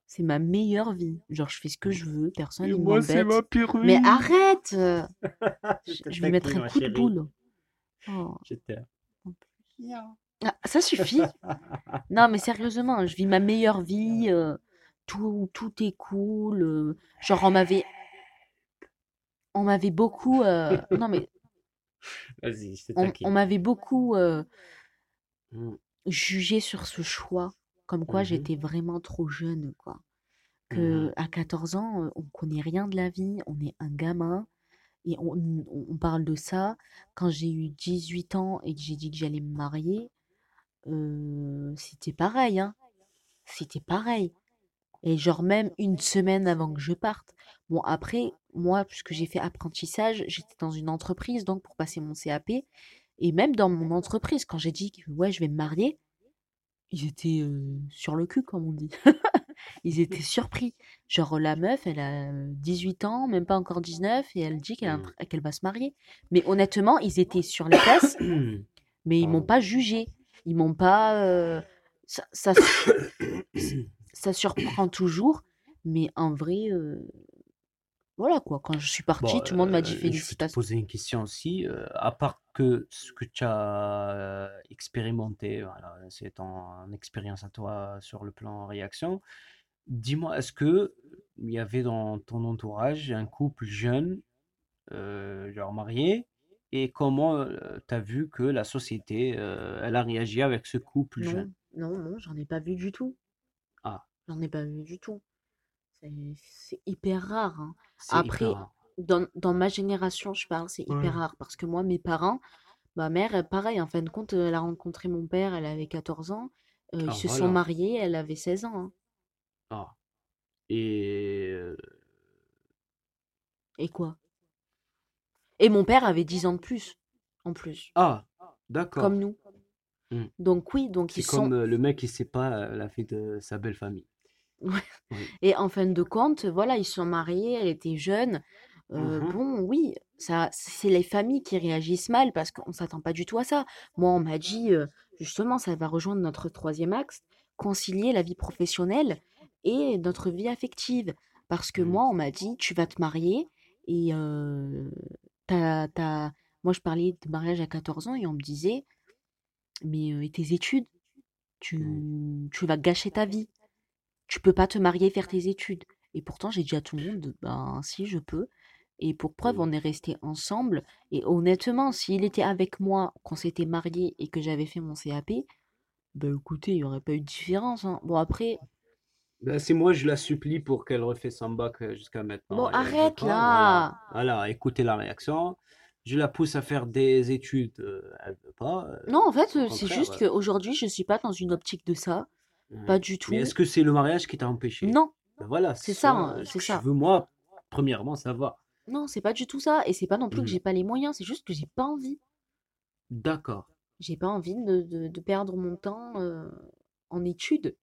C'est ma meilleure vie. Genre, je fais ce que je veux, personne ne moi, c'est m'embête. ma pire Mais arrête euh, Je vais mettre un coup de boule. Oh. Je t'aime. Ah, ça suffit. Non, mais sérieusement, je vis ma meilleure vie. euh, tout, tout est cool. euh, genre, on m'avait, on m'avait beaucoup. euh, non, mais Vas-y, je on, on m'avait beaucoup Mmh. jugé sur ce choix. Comme quoi, Mhm. j'étais vraiment trop jeune, quoi. Mmh. Que à 14 ans, on connaît rien de la vie, on est un gamin. Et on, on- on parle de ça. Quand j'ai eu 18 ans et que j'ai dit que j'allais me marier, euh, c'était pareil, hein. C'était pareil. Et genre même une semaine avant que je parte. Bon, après, moi, puisque j'ai fait apprentissage, j'étais dans une entreprise, donc pour passer mon CAP. Et même dans mon entreprise, quand j'ai dit que ouais, je vais me marier, ils étaient euh, sur le cul, comme on dit. Ils étaient surpris. Genre, la meuf, elle a euh, 18 ans, même pas encore 19, et elle dit qu'elle Mm. tr- qu'elle va se marier. Mais honnêtement, ils étaient sur les fesses, mais ils m'ont pas jugé. Ils m'ont pas. euh, Ça, ça, ça surprend toujours, mais en vrai, euh, voilà quoi. Quand je suis partie, Bon, tout le monde m'a dit euh, je vais te félicitations. poser une question aussi. à part que ce que tu as expérimenté, voilà, c'est ton expérience à toi sur le plan réaction, dis-moi, est-ce que il y avait dans ton entourage un couple jeune, euh, genre marié, et comment tu as vu que la société, euh, elle a réagi avec ce couple Non, jeune? non, non, j'en ai pas vu du tout. Ah, J'en ai pas vu du tout. C'est hyper rare. hein. Après, hyper rare. dans, dans ma génération, je parle, c'est hyper rare parce que moi, mes parents, ma mère, pareil, en fin de compte, elle a rencontré mon père, elle avait 14 ans. euh, ils Ah, se sont mariés, elle avait 16 ans. hein. Ah. Et Et quoi? Et mon père avait 10 ans de plus, en plus, ah, comme d'accord. nous. Hmm. Donc oui, donc C'est ils comme sont... euh, le mec qui sait pas euh, la fille de sa belle famille. Ouais. Oui. Et en fin de compte, voilà, ils sont mariés, elle était jeune. Euh, Mhm. bon, oui, ça, c'est les familles qui réagissent mal parce qu'on s'attend pas du tout à ça. Moi, on m'a dit, euh, justement, ça va rejoindre notre troisième axe, concilier la vie professionnelle et notre vie affective. Parce que Mm. moi, on m'a dit, tu vas te marier et euh, t'as, t'as- moi, je parlais de mariage à 14 ans et on me disait, mais euh, et tes études, tu, Mm. tu vas gâcher ta vie. Tu peux pas te marier et faire tes études. Et pourtant, j'ai dit à tout le monde, ben si, je peux. Et pour preuve, on est restés ensemble. Et honnêtement, s'il était avec moi, qu'on s'était mariés et que j'avais fait mon CAP, ben écoutez, il n'y aurait pas eu de différence. hein. Bon, après, Ben, c'est moi, je la supplie pour qu'elle refait son bac euh, jusqu'à maintenant. bon, Elle arrête là. Voilà, écoutez la réaction. Je la pousse à faire des études. euh, Elle veut pas. euh, Non, en fait, euh, c'est contraire. juste qu'aujourd'hui, je suis pas dans une optique de ça. Pas du Mais tout. est-ce que c'est le mariage qui t'a empêché? Non, Ben voilà, c'est ça, hein, c'est Je ça. veux, moi, premièrement, savoir. Non, c'est pas du tout ça. Et c'est pas non plus que Mhm. j'ai pas les moyens, c'est juste que j'ai pas envie. D'accord. J'ai pas envie de, de- de perdre mon temps euh, en études.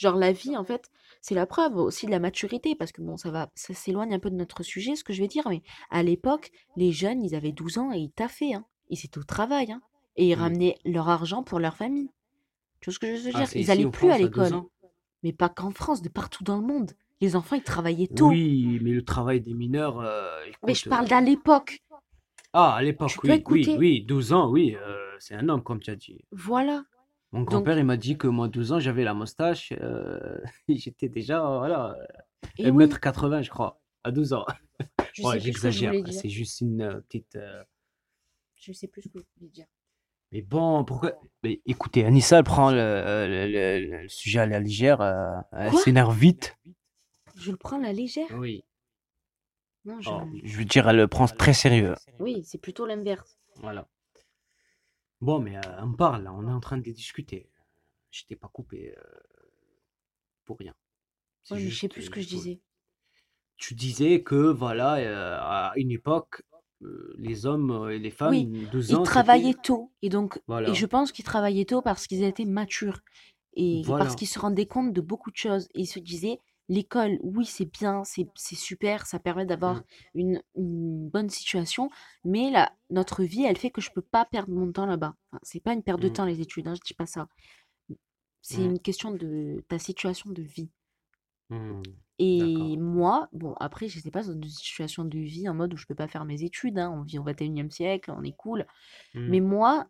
Genre la vie, en fait, c'est la preuve aussi de la maturité, parce que bon, ça va, ça s'éloigne un peu de notre sujet, ce que je vais dire, mais à l'époque, les jeunes, ils avaient 12 ans et ils taffaient, hein. Ils étaient au travail, hein. Et ils Mm. ramenaient leur argent pour leur famille. Tu vois ce que je veux Ah, dire? Ils ici allaient en plus à France à 12 l'école. Mais pas qu'en France, de partout dans le monde. Les enfants, ils travaillaient tôt. Oui, mais le travail des mineurs, euh, Mais je parle euh, d'à l'époque. Ah, à l'époque, oui, oui, oui, 12 ans, oui, euh, c'est un homme, comme tu as dit. Voilà. Mon grand-père, il m'a dit que moi, 12 ans, j'avais la moustache. euh, j'étais déjà, voilà, et 1 oui, m 80 je crois, à 12 ans. je Ouais, je j'exagère. voulais. C'est juste une euh, petite, euh, Je sais plus ce que vous voulez dire. Mais bon, pourquoi Mais écoutez, Anissa, elle prend le, le- le- le sujet à la légère, euh, elle s'énerve vite. Je le prends à la légère? Oui. Non, je... Oh, je veux dire, elle le prend très sérieux. Oui, c'est plutôt l'inverse. Voilà. Bon, mais euh, on parle, là, on est en train de discuter. Je t'ai pas coupé euh, pour rien. C'est Ouais, mais je juste, sais plus ce euh, que je pour- disais. Tu disais que, voilà, euh, à une époque, euh, les hommes euh, et les femmes, Oui, 12 Ils travaillaient tôt. Et donc, Voilà. et je pense qu'ils travaillaient tôt parce qu'ils étaient matures. Et Voilà. parce qu'ils se rendaient compte de beaucoup de choses. Et ils se disaient, l'école, oui, c'est bien, c'est super, ça permet d'avoir Mm. une, une bonne situation. Mais notre vie, elle fait que je peux pas perdre mon temps là-bas. Enfin, c'est pas une perte de Mm. temps, les études, hein, je dis pas ça. C'est Mm. une question de ta situation de vie. Et moi, bon, après, je sais pas, dans une situation de vie en mode où je peux pas faire mes études, hein, on vit au 21e siècle, on est cool. Mais moi,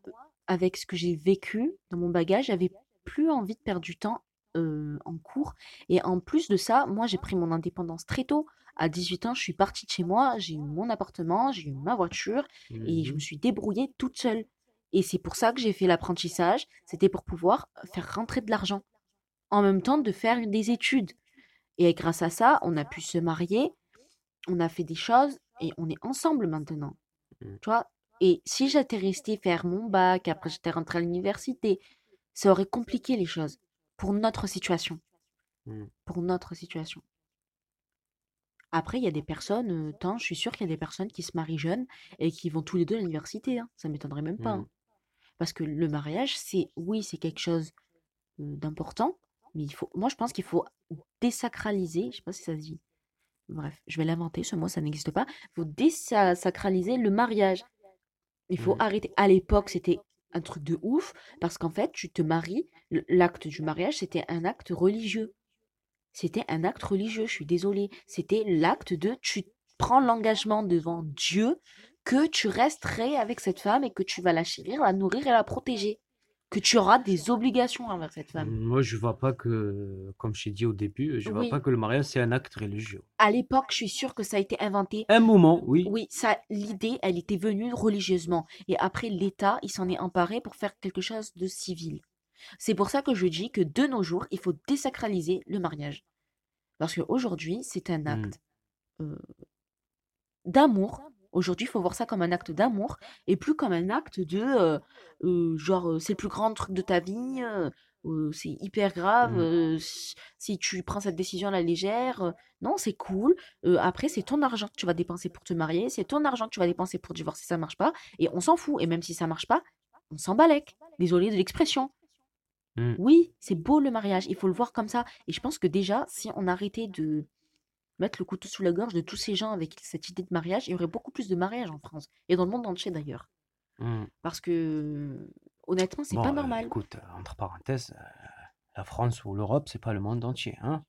avec ce que j'ai vécu dans mon bagage, j'avais plus envie de perdre du temps euh, en cours. Et en plus de ça, moi, j'ai pris mon indépendance très tôt. À 18 ans, je suis partie de chez moi, j'ai eu mon appartement, j'ai eu ma voiture et je me Mhm. suis débrouillée toute seule. Et c'est pour ça que j'ai fait l'apprentissage, c'était pour pouvoir faire rentrer de l'argent en même temps de faire des études. Et grâce à ça, on a pu se marier, on a fait des choses et on est ensemble maintenant. Mm. Tu vois? Et si j'étais restée faire mon bac, après j'étais rentrée à l'université, ça aurait compliqué les choses pour notre situation. Mm. Pour notre situation. Après, il y a des personnes, euh, tant, je suis sûre qu'il y a des personnes qui se marient jeunes et qui vont tous les deux à l'université. hein. Ça m'étonnerait même pas. Hein. Parce que le mariage, c'est, oui, c'est quelque chose euh, d'important, mais il faut, moi, je pense qu'il faut désacraliser, je sais pas si ça se dit. Bref, je vais l'inventer, ce mot, ça n'existe pas. Il faut désacraliser le mariage. Il faut Mm. arrêter. À l'époque, c'était un truc de ouf, parce qu'en fait, tu te maries, l'acte du mariage, c'était un acte religieux. C'était un acte religieux, je suis désolée. C'était l'acte de tu prends l'engagement devant Dieu que tu resterais avec cette femme et que tu vas la chérir, la nourrir et la protéger. Que tu auras des obligations envers cette femme. Moi, je vois pas que, comme je t'ai dit au début, je vois Oui. pas que le mariage c'est un acte religieux. À l'époque, je suis sûre que ça a été inventé. Un moment, oui. Oui, ça, l'idée, elle était venue religieusement. Et après, l'État, il s'en est emparé pour faire quelque chose de civil. C'est pour ça que je dis que de nos jours, il faut désacraliser le mariage. Parce qu'aujourd'hui, c'est un Mm. acte euh, d'amour. Aujourd'hui, il faut voir ça comme un acte d'amour et plus comme un acte de euh, euh, genre euh, c'est le plus grand truc de ta vie, euh, c'est hyper grave Mm. euh, si, tu prends cette décision à la légère. non, c'est cool. Après, c'est ton argent que tu vas dépenser pour te marier, c'est ton argent que tu vas dépenser pour divorcer, ça marche pas et on s'en fout. Et même si ça marche pas, on s'en balèque. Désolé de l'expression. Mm. Oui, c'est beau le mariage, il faut le voir comme ça. Et je pense que déjà, si on arrêtait de mettre le couteau sous la gorge de tous ces gens avec cette idée de mariage, il y aurait beaucoup plus de mariages en France et dans le monde entier d'ailleurs. Mm. Parce que honnêtement, c'est Bon, pas euh, normal. écoute, entre parenthèses, euh, la France ou l'Europe, c'est pas le monde entier, hein.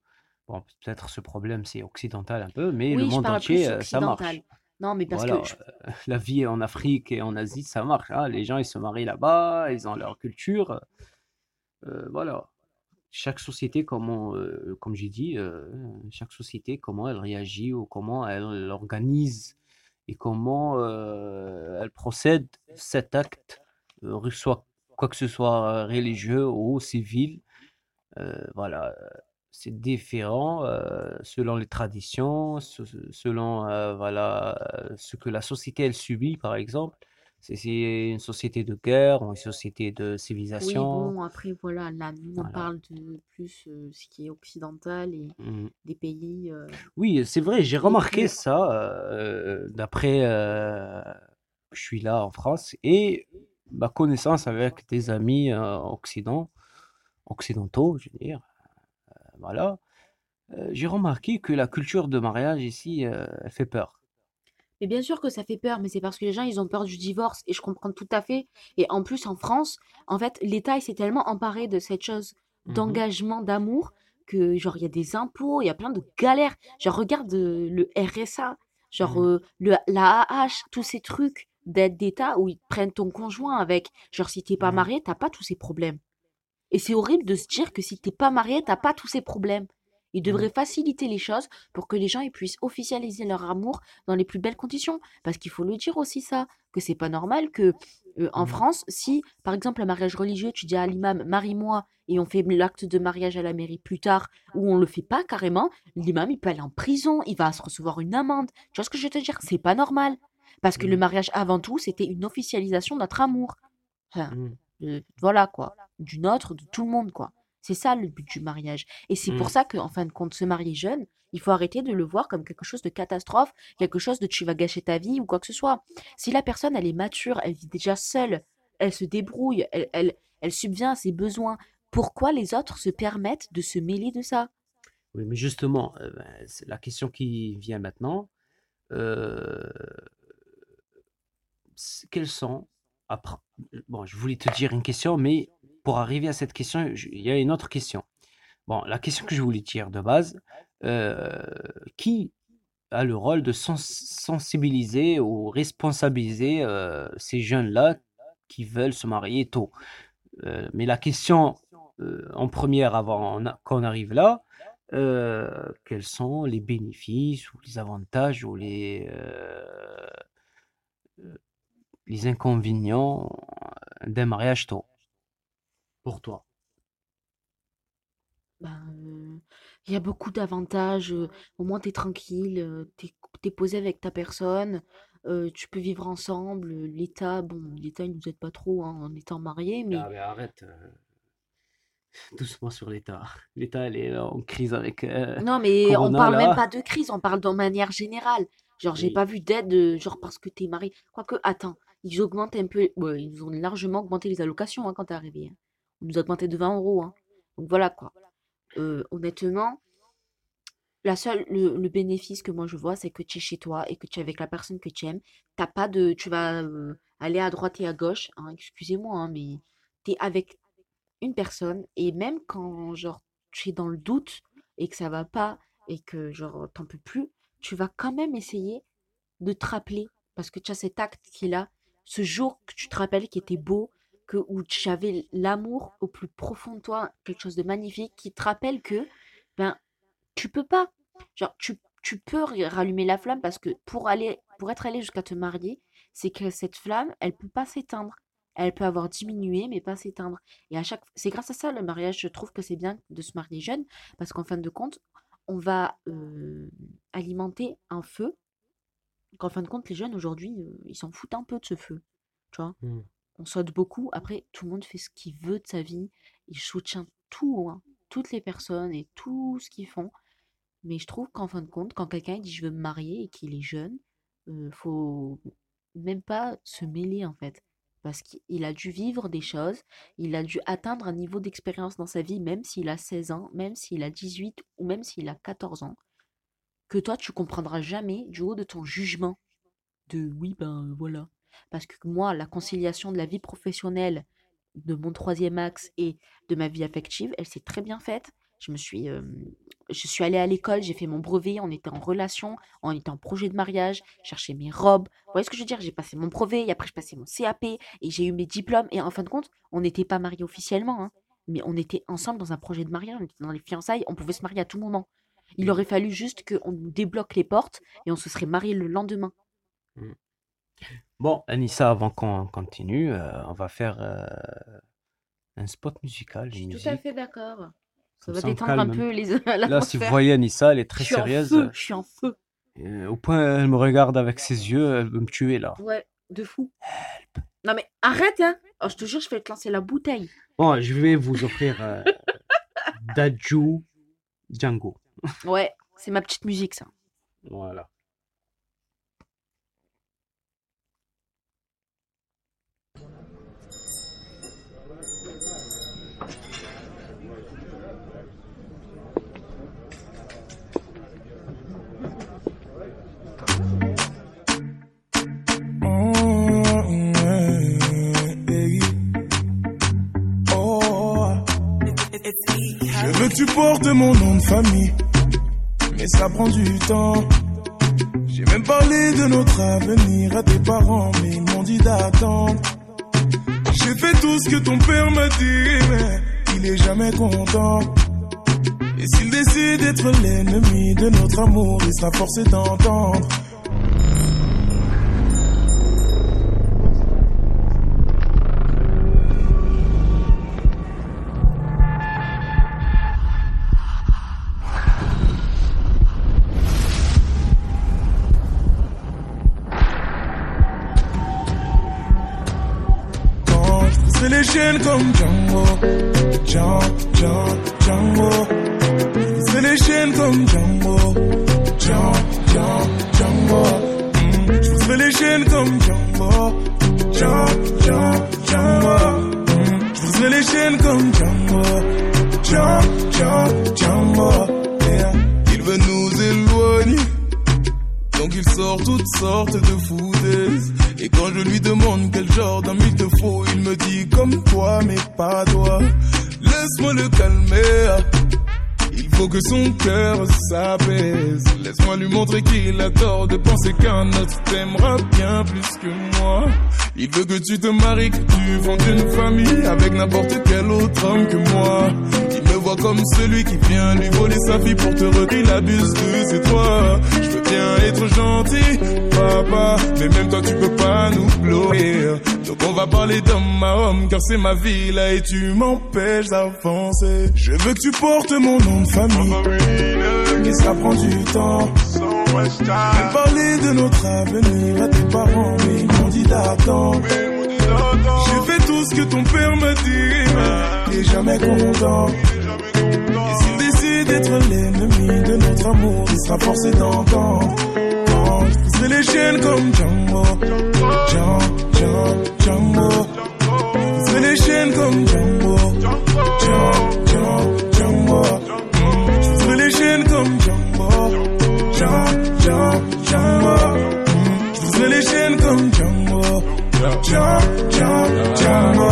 Bon, peut-être ce problème c'est occidental un peu, mais le Oui, monde entier, euh, ça marche. Non, mais parce Voilà, que je- euh, la vie en Afrique et en Asie, ça marche. hein. Les gens, ils se marient là-bas, ils ont leur culture. voilà. Chaque société, comment, euh, comme j'ai dit, euh, chaque société, comment elle réagit ou comment elle organise et comment euh, elle procède cet acte, soit quoi que ce soit religieux ou civil. Voilà, c'est différent selon les traditions, se- selon voilà, ce que la société elle subit, par exemple. C'est une société de guerre une société de oui, civilisation. bon, après, voilà, là, nous, on parle de plus euh, ce qui est occidental et Mm. des pays. euh, Oui, c'est vrai, j'ai remarqué ça euh, d'après je suis là en France et ma connaissance avec des amis occident, occidentaux, je veux dire, voilà, j'ai remarqué que la culture de mariage ici, elle fait peur. Mais bien sûr que ça fait peur, mais c'est parce que les gens, ils ont peur du divorce, et je comprends tout à fait. Et en plus, en France, en fait, l'État, il s'est tellement emparé de cette chose Mhm. d'engagement, d'amour, que, genre, il y a des impôts, il y a plein de galères. Genre, regarde euh, le RSA, genre, Mhm. euh, le, la AH, tous ces trucs d'aide d'État où ils prennent ton conjoint avec. Genre, si t'es pas Mhm. marié, t'as pas tous ces problèmes. Et c'est horrible de se dire que si t'es pas marié, t'as pas tous ces problèmes. Il devrait faciliter les choses pour que les gens ils puissent officialiser leur amour dans les plus belles conditions. Parce qu'il faut le dire aussi ça, que c'est pas normal que euh, en Mmh. France, si par exemple un mariage religieux, tu dis à l'imam marie-moi et on fait l'acte de mariage à la mairie plus tard, ou on le fait pas carrément, l'imam il peut aller en prison, il va se recevoir une amende. Tu vois ce que je veux te dire? C'est pas normal. Parce que le Mmh. mariage avant tout, c'était une officialisation de notre amour. Enfin, Mmh. euh, voilà quoi, du nôtre, de tout le monde quoi. C'est ça le but du mariage. Et c'est pour Mmh. ça qu'en fin de compte, se marier jeune, il faut arrêter de le voir comme quelque chose de catastrophe, quelque chose de tu vas gâcher ta vie ou quoi que ce soit. Si la personne, elle est mature, elle vit déjà seule, elle se débrouille, elle, elle, elle subvient à ses besoins, pourquoi les autres se permettent de se mêler de ça? Oui, mais justement, euh, ben, c'est la question qui vient maintenant. euh, quelles sont, après, bon, je voulais te dire une question, mais pour arriver à cette question, il y a une autre question. Bon, la question que je voulais dire de base, euh, qui a le rôle de sens- sensibiliser ou responsabiliser euh, ces jeunes-là qui veulent se marier tôt? Euh, mais la question en première avant qu'on arrive là, quels sont les bénéfices ou les avantages ou les, les inconvénients d'un mariage tôt? Pour toi? Ben, euh, il y a beaucoup d'avantages. euh, au moins, t'es tranquille, euh, t'es, t'es posé avec ta personne, tu peux vivre ensemble. L'État, bon, l'État, il nous aide pas trop hein, en étant mariés, mais Ah, mais arrête, doucement sur l'État. L'État, elle est en crise avec non, mais on Corona, parle même pas de crise, on parle de manière générale. Genre, j'ai Oui. pas vu d'aide, genre parce que t'es marié. Quoique, attends, ils augmentent un peu, ils ont largement augmenté les allocations hein, quand t'es arrivé. hein. Nous a augmenté de 20 euros. hein. Donc voilà quoi. Euh, honnêtement. La seule, le, le bénéfice que moi je vois, c'est que tu es chez toi et que tu es avec la personne que tu aimes. T'as pas de, tu vas euh, aller à droite et à gauche, hein, excusez-moi, hein, mais tu es avec une personne et même quand genre tu es dans le doute et que ça va pas et que genre t'en peux plus, tu vas quand même essayer de te rappeler parce que tu as cet acte qui est là, ce jour que tu te rappelles qui était beau, que où tu avais l'amour au plus profond de toi, quelque chose de magnifique qui te rappelle que ben tu peux pas. Tu, tu peux rallumer la flamme parce que pour aller, pour être allé jusqu'à te marier, c'est que cette flamme, elle peut pas s'éteindre. Elle peut avoir diminué, mais pas s'éteindre. Et à chaque, c'est grâce à ça le mariage. Je trouve que c'est bien de se marier jeune parce qu'en fin de compte, on va euh, alimenter un feu. Qu'en fin de compte, les jeunes aujourd'hui, euh, ils s'en foutent un peu de ce feu. Tu vois, Hmm. On saute beaucoup. Après, tout le monde fait ce qu'il veut de sa vie. Il soutient tout, hein, toutes les personnes et tout ce qu'ils font. Mais je trouve qu'en fin de compte, quand quelqu'un dit je veux me marier et qu'il est jeune, euh, faut même pas se mêler en fait. Parce qu'il a dû vivre des choses, il a dû atteindre un niveau d'expérience dans sa vie, même s'il a 16 ans, même s'il a 18 ou même s'il a 14 ans, que toi tu comprendras jamais du haut de ton jugement de oui, ben voilà. Parce que moi, la conciliation de la vie professionnelle, de mon troisième axe et de ma vie affective, elle s'est très bien faite. Je me suis, euh, je suis allée à l'école, j'ai fait mon brevet, on était en relation, on était en projet de mariage, chercher mes robes. Vous voyez ce que je veux dire? J'ai passé mon brevet, et après je passais mon CAP, et j'ai eu mes diplômes. Et en fin de compte, on n'était pas mariés officiellement, hein, mais on était ensemble dans un projet de mariage, on était dans les fiançailles, on pouvait se marier à tout moment. Il aurait fallu juste qu'on nous débloque les portes et on se serait mariés le lendemain. Bon, Anissa, avant qu'on continue, euh, on va faire euh, un spot musical, Je suis tout à fait d'accord. Ça va détendre un peu les Là, si vous voyez Anissa, elle est très Je suis en sérieuse. feu, je suis en feu. Euh, au point, elle me regarde avec ses yeux, elle veut me tuer là. Ouais, de fou. Non mais arrête hein. Oh, je te jure, je vais te lancer la bouteille. Bon, je vais vous offrir Daju Django. Ouais, c'est ma petite musique ça. Voilà. Je veux que tu portes mon nom de famille, mais ça prend du temps. J'ai même parlé de notre avenir à tes parents, mais ils m'ont dit d'attendre. J'ai fait tout ce que ton père m'a dit, mais il est jamais content. Et s'il décide d'être l'ennemi de notre amour, il sera forcé d'entendre. Chaînes comme Django, Django, Django, briserai les chaînes comme Django, Django, Django, Je briserai les chaînes comme Django, Django, Django, Je briserai les chaînes comme Django, Django, Django. Il veut nous éloigner. Donc il sort toutes sortes Laisse-moi le calmer. Il faut que son cœur s'apaise. Laisse-moi lui montrer qu'il a tort de penser qu'un autre t'aimera bien plus que moi. Il veut que tu te maries, que tu fondes une famille avec n'importe quel autre homme que moi. Il me voit comme celui qui vient lui voler sa vie pour te retirer. Il de c'est toi. Je bien être gentil, papa, mais même toi tu peux pas nous glorier. Donc on va parler d'homme à homme, car c'est ma vie là et tu m'empêches d'avancer. Je veux que tu portes mon nom de famille, mais ça prend du temps. Même parler de notre avenir à tes parents, mais ils m'ont dit d'attendre. J'ai fait tout ce que ton père m'a dit, mais est jamais content. Et s'il décide d'être l'ennemi amour, sera forcé d'entendre. Briserai les chaînes comme Django, Django, Django, briserai les chaînes comme Django, Django, Django, briserai les chaînes comme Django, Django, Django, briserai les chaînes comme Django, Django, Django,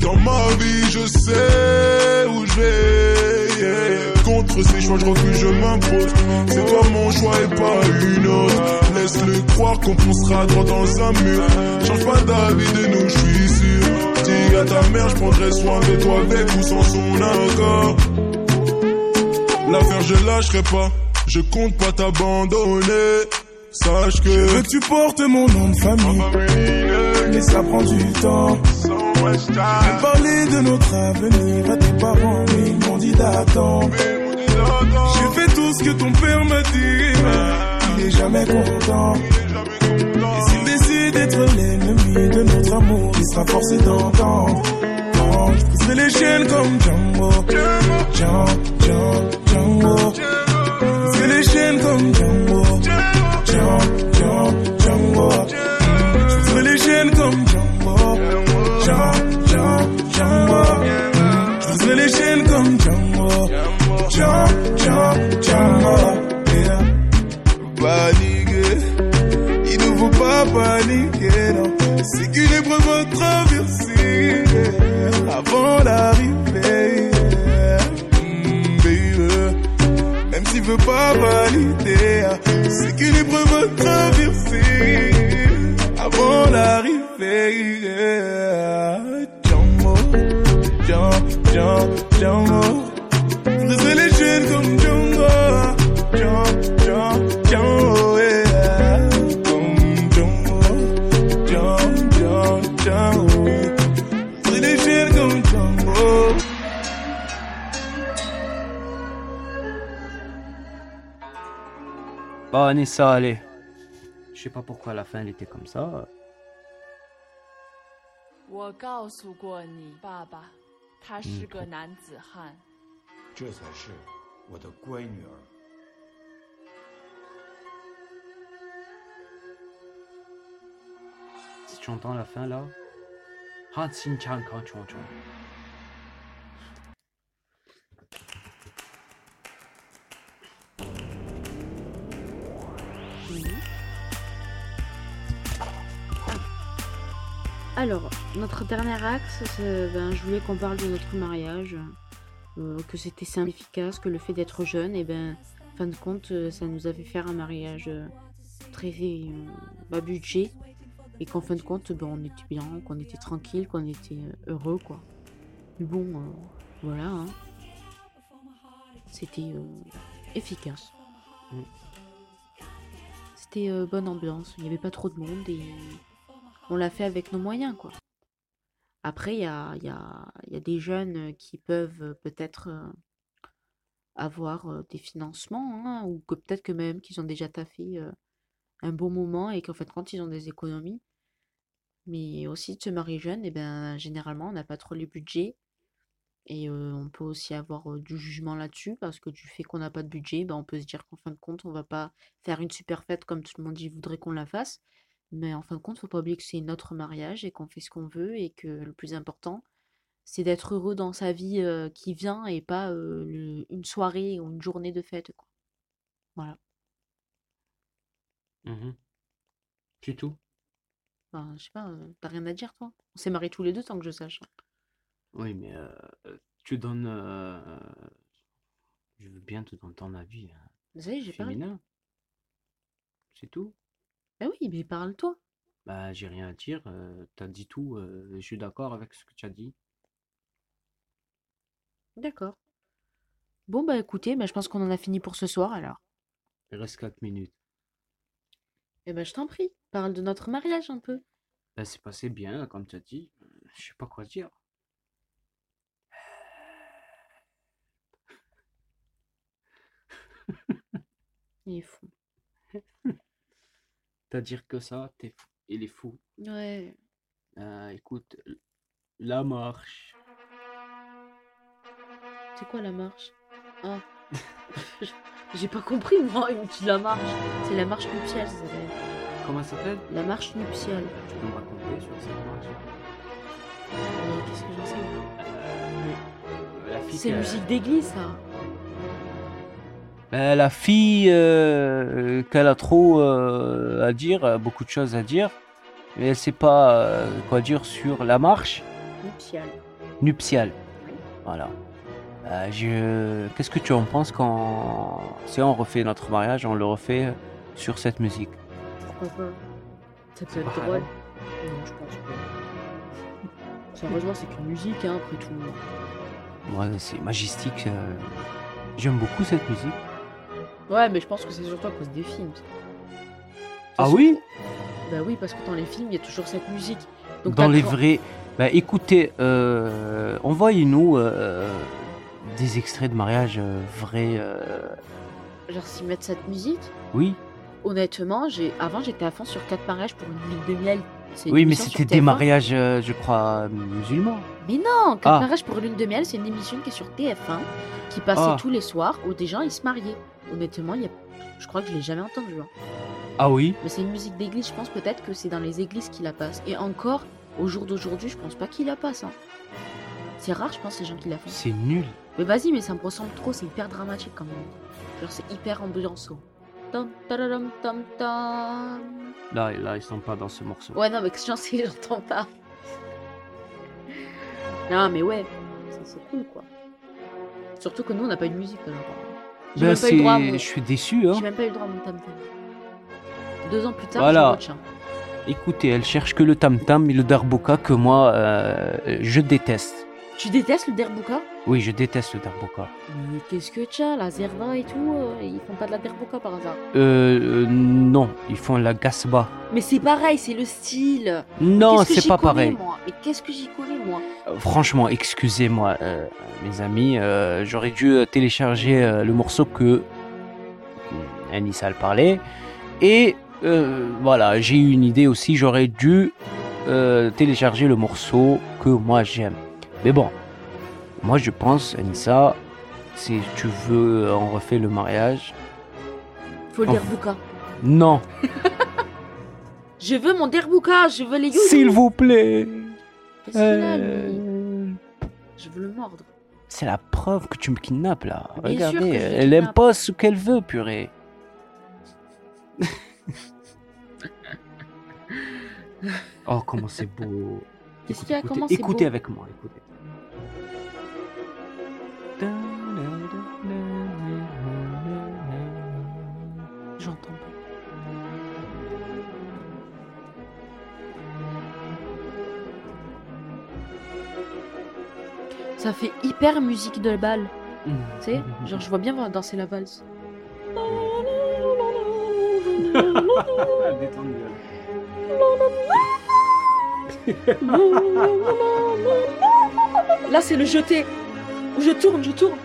Dans ma vie, je sais où je vais. yeah. Contre ces choix, je refuse, je m'impose. C'est toi mon choix et pas une autre. Laisse-le croire qu'on poussera droit dans un mur. Change pas d'avis de nous, je suis sûr. Dis à ta mère, je prendrai soin de toi avec ou sans son accord. L'affaire, je lâcherai pas. Je compte pas t'abandonner. Sache que Je veux que tu portes mon nom de famille, mais ça prend du temps. Parler de notre avenir à tes parents, mais ils m'ont dit d'attendre. J'ai fait tout ce que ton père m'a dit, mais il est jamais content. Et s'il décide d'être l'ennemi de notre amour, il sera forcé d'entendre. Je briserai les chaînes comme Django, Django, Django, les chaînes comme Django, l'arrivée. yeah. Mm, baby. Même s'il veut pas valider, Vanessa, allez. Je sais pas pourquoi à la fin elle était comme ça. Si tu entends la fin là, Han Xin Chang Kang Chuan Chuan. Alors, notre dernier axe, ben, je voulais qu'on parle de notre mariage, euh, que c'était simple, efficace, que le fait d'être jeune, et ben, en fin de compte, euh, ça nous a fait faire un mariage euh, très bas budget, et qu'en fin de compte, ben, on était bien, qu'on était tranquille, qu'on était heureux, quoi. Mais bon, euh, voilà, hein. C'était euh, efficace. Mm. C'était bonne ambiance, il n'y avait pas trop de monde, et on l'a fait avec nos moyens, quoi. Après, il y a, y y a des jeunes euh, qui peuvent euh, peut-être euh, avoir des financements, hein, ou que peut-être que même qu'ils ont déjà taffé un bon moment et qu'en fait, quand ils ont des économies. Mais aussi de se marier jeune, et ben, généralement, on n'a pas trop les budgets. Et on peut aussi avoir du jugement là-dessus, parce que du fait qu'on n'a pas de budget, ben, on peut se dire qu'en fin de compte, on va pas faire une super fête comme tout le monde y voudrait qu'on la fasse. Mais en fin de compte, faut pas oublier que c'est notre mariage et qu'on fait ce qu'on veut et que le plus important, c'est d'être heureux dans sa vie euh, qui vient et pas euh, le- une soirée ou une journée de fête, quoi. Voilà. C'est tout? Enfin, je sais pas, euh, t'as rien à dire, toi? On s'est mariés tous les deux, tant que je sache. Oui, mais tu donnes. je veux bien te donner ton avis hein, Vous savez, j'ai. C'est tout. Bah oui, mais parle-toi. Bah, j'ai rien à dire. euh, t'as dit tout. euh, je suis d'accord avec ce que tu as dit. D'accord. Bon, bah écoutez, bah, je pense qu'on en a fini pour ce soir, alors. Il reste 4 minutes. Eh ben, je t'en prie, parle de notre mariage un peu. Bah, c'est passé bien, comme tu as dit. Je sais pas quoi dire. Il est fou. T'as dire que ça, t'es fou. Il est fou. Ouais. Euh, écoute, la marche. C'est quoi la marche? Ah. J'ai pas compris, moi, il me dit la marche. C'est la marche nuptiale, ça s'appelle. Comment ça s'appelle? La marche nuptiale. Tu peux me raconter sur cette marche? Qu'est-ce que j'en sais? Euh, fille C'est musique d'église, ça. Euh, la fille euh, qu'elle a trop euh, à dire, euh, beaucoup de choses à dire, mais elle sait pas euh, quoi dire sur la marche Nuptiale. nuptiale. Voilà. Euh, je... Qu'est-ce que tu en penses quand si on refait notre mariage, on le refait sur cette musique? Pourquoi pas? Ça peut C'est être drôle. Non, je pense pas. Sérieusement, c'est qu'une musique, hein, après tout. Moi, c'est majestique. euh, J'aime beaucoup cette musique. Ouais, mais je pense que c'est surtout à cause des films. Ah oui Bah oui, parce que dans les films, il y a toujours cette musique. Donc Dans les vrais. Bah écoutez, euh, envoyez-nous euh, des extraits de mariage euh, vrais. euh, Genre, s'ils mettent cette musique, Oui. honnêtement, j'ai avant, j'étais à fond sur 4 mariages pour une lune de miel. Oui, mais c'était des TF1. mariages, je crois, musulmans. Mais non, 4 Ah. mariages pour une lune de miel, c'est une émission qui est sur TF1, qui passait Ah. tous les soirs où des gens ils se mariaient. Honnêtement, y a... je crois que je l'ai jamais entendu. hein. Ah oui? Mais c'est une musique d'église, je pense peut-être que c'est dans les églises qu'ils la passent. Et encore, au jour d'aujourd'hui, je pense pas qu'ils la passent. hein. C'est rare, je pense, les gens qui la font. C'est nul. Mais vas-y, mais ça me ressemble trop, c'est hyper dramatique quand même. Genre, c'est hyper ambiançant. Tam, tararam, tam, tam. Là, là, ils sont pas dans ce morceau. Ouais, non, mais que j'en sais, j'entends pas. Non, mais ouais, c'est cool quoi. Surtout que nous, on n'a pas eu de musique alors. J'ai Ben, même pas eu le droit à c'est... mon... Je suis déçu, hein. J'ai même pas eu le droit à mon tam tam. Deux ans plus tard, Voilà. je watch. hein. Écoutez, elle cherche que le tam-tam et le darbuka que moi, euh, je déteste. Tu détestes le derbouka Oui, je déteste le darbuka. Mais qu'est-ce que tu as, la zerba et tout euh, Ils font pas de la derbouka par hasard? Euh, euh, non, ils font la gasba. Mais c'est pareil, c'est le style. Non, c'est pas connais, pareil. moi? Mais qu'est-ce que j'y connais, moi? Euh, Franchement, excusez-moi, mes amis, j'aurais dû télécharger le morceau que Anissa le parlait. Et voilà, j'ai eu une idée aussi, j'aurais dû télécharger le morceau que moi j'aime. Mais bon, moi je pense, Anissa, si tu veux, on refait le mariage. Faut le Oh. derbouka. Non, Je veux mon derbouka, je veux les s'il vous plaît. Euh, Je veux le mordre. C'est la preuve que tu me kidnappes là. Bien sûr que Regardez, elle kidnappe. impose ce qu'elle veut, purée. Oh, comment c'est beau. Qu'est-ce qu'il y a? Écoutez, Comment c'est écoutez beau avec moi, écoutez. J'entends pas. Ça fait hyper musique de bal, tu sais Genre, je vois bien danser la valse. Là, c'est le jeté. Où je tourne, je tourne.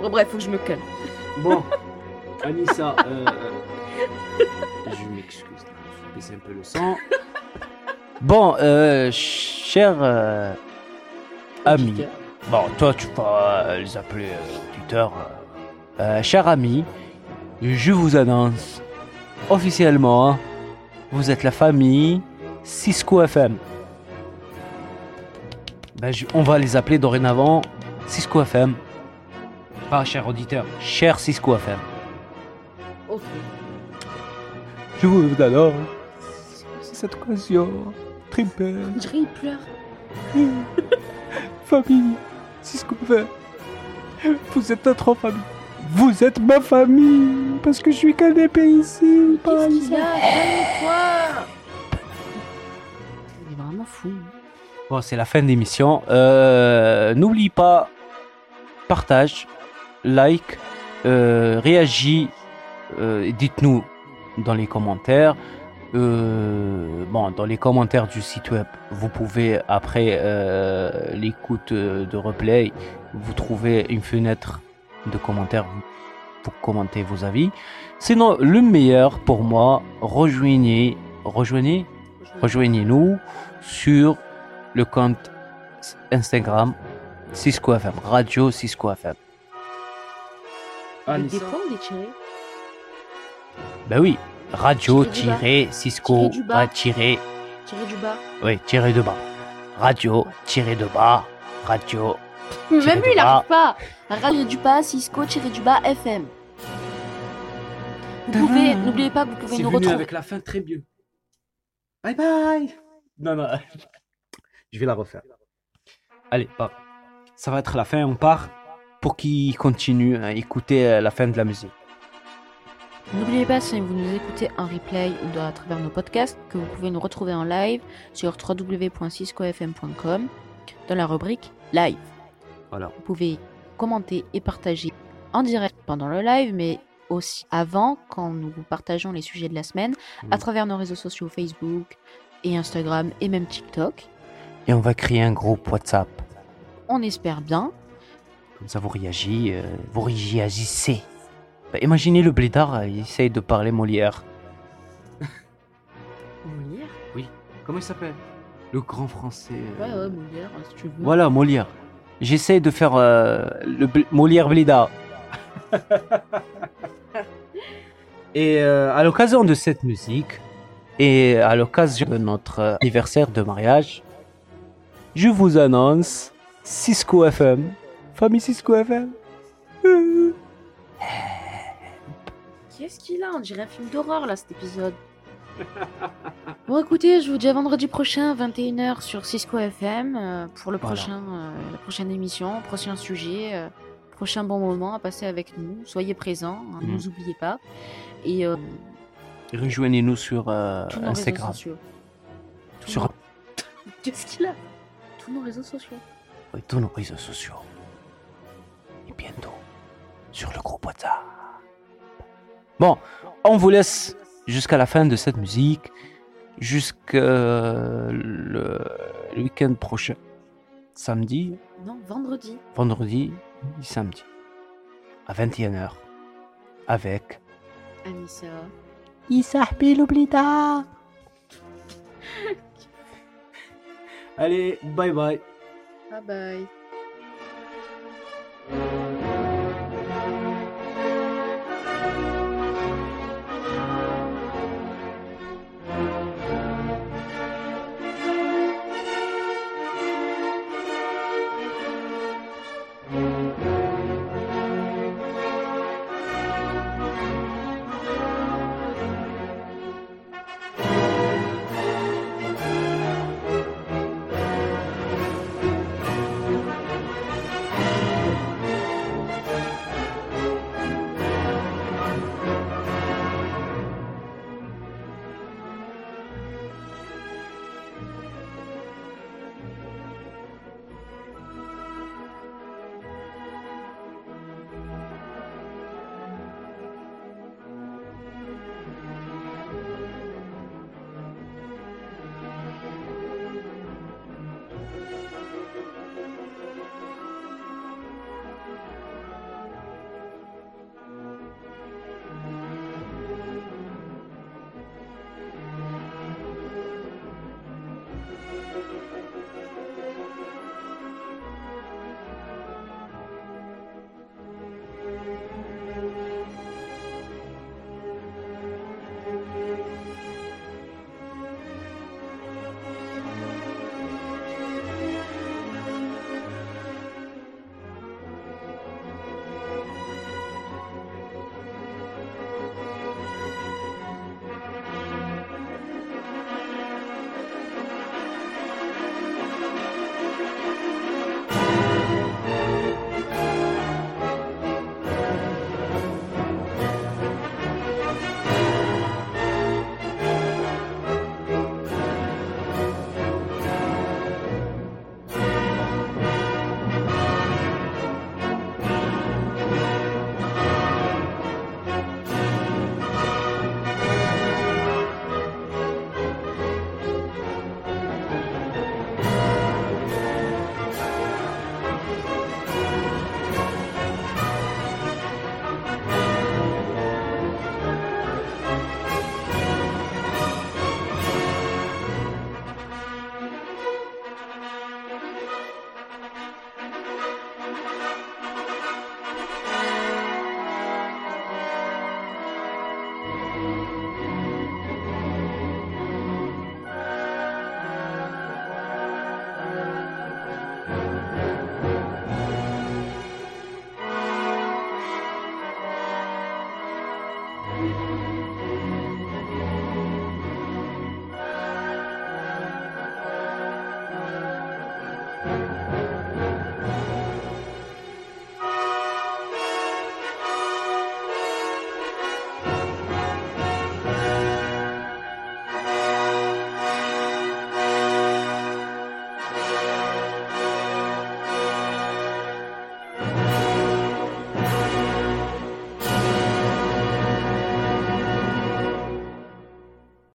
Bon, bref, faut que je me calme. Bon, Anissa, euh, je m'excuse, je vais baisser un peu le son. Bon, euh, cher euh, ami, bon, toi tu vas euh, les appeler euh, tuteurs. euh, euh, cher ami, je vous annonce officiellement, vous êtes la famille Cisco FM. Ben, je- on va les appeler dorénavant Cisco FM. Pas cher auditeur, cher Cisco FM. Ok. Je vous adore. C'est cette occasion il pleure. Famille, Cisco FM. Vous êtes notre famille. Vous êtes ma famille. Parce que je suis ici. Qu'est-ce qu'il y a? Calme-toi Il est vraiment fou. C'est la fin de l'émission. Euh, N'oublie pas, partage, like, euh, réagis, euh, dites-nous dans les commentaires. Euh, bon, dans les commentaires du site web, vous pouvez après l'écoute de replay, vous trouvez une fenêtre de commentaires pour commenter vos avis. Sinon, le meilleur pour moi, rejoignez, rejoignez, rejoignez-nous sur le compte Instagram Cisco FM, Radio Cisco FM. Avec des points ou des tirés Ben oui, radio Tiré du bas. tiré Cisco Tiré du bas. ah, tiré, Tirés du bas. oui, tiré de bas. Radio tiré de bas, radio. Mais même lui, il bas. arrive pas. Radio du bas, Cisco, tiré du bas, FM. Vous pouvez, n'oubliez pas que vous pouvez nous retrouver. la fin très bien. Bye bye. Non non, je vais la refaire. Allez, bah, ça va être la fin. On part pour qu'il continue à écouter euh, la fin de la musique. N'oubliez pas, si vous nous écoutez en replay ou à travers nos podcasts, que vous pouvez nous retrouver en live sur www.ciscofm.com dans la rubrique live. Voilà. Vous pouvez commenter et partager en direct pendant le live, mais aussi avant, quand nous vous partageons les sujets de la semaine, à Mhm. travers nos réseaux sociaux Facebook et Instagram et même TikTok. Et on va créer un groupe WhatsApp. On espère bien. Comme ça, vous réagissez, euh, vous réagissez. Bah, imaginez le blédard, euh, il essaye de parler Molière. Molière Comment il s'appelle? Le grand français. euh, Ouais, ouais, Molière, si tu veux. Voilà, Molière. J'essaye de faire euh, le bl- Molière blédard. et euh, à l'occasion de cette musique, et à l'occasion de notre anniversaire de mariage, je vous annonce Cisco FM. Famille Cisco FM. Qu'est-ce qu'il a On dirait un film d'horreur là cet épisode? bon écoutez, je vous dis à vendredi prochain, 21h sur Cisco FM, euh, pour le Voilà. prochain, euh, la prochaine émission, prochain sujet, euh, prochain bon moment à passer avec nous. Soyez présents, hein, ne Mhm. nous oubliez pas. Et euh, Rejoignez-nous sur euh, tous nos Instagram. réseaux sociaux. Tous Sur nos- Qu'est-ce qu'il a Nos réseaux sociaux. oui, tous nos réseaux sociaux. Et bientôt sur le groupe WhatsApp. Bon, on vous laisse jusqu'à la fin de cette musique, jusqu'à le, week-end prochain. Samedi, Non, vendredi. vendredi et samedi. À 21h. Avec Anissa. Isahbi l'oublida. Allez, bye bye. Bye bye.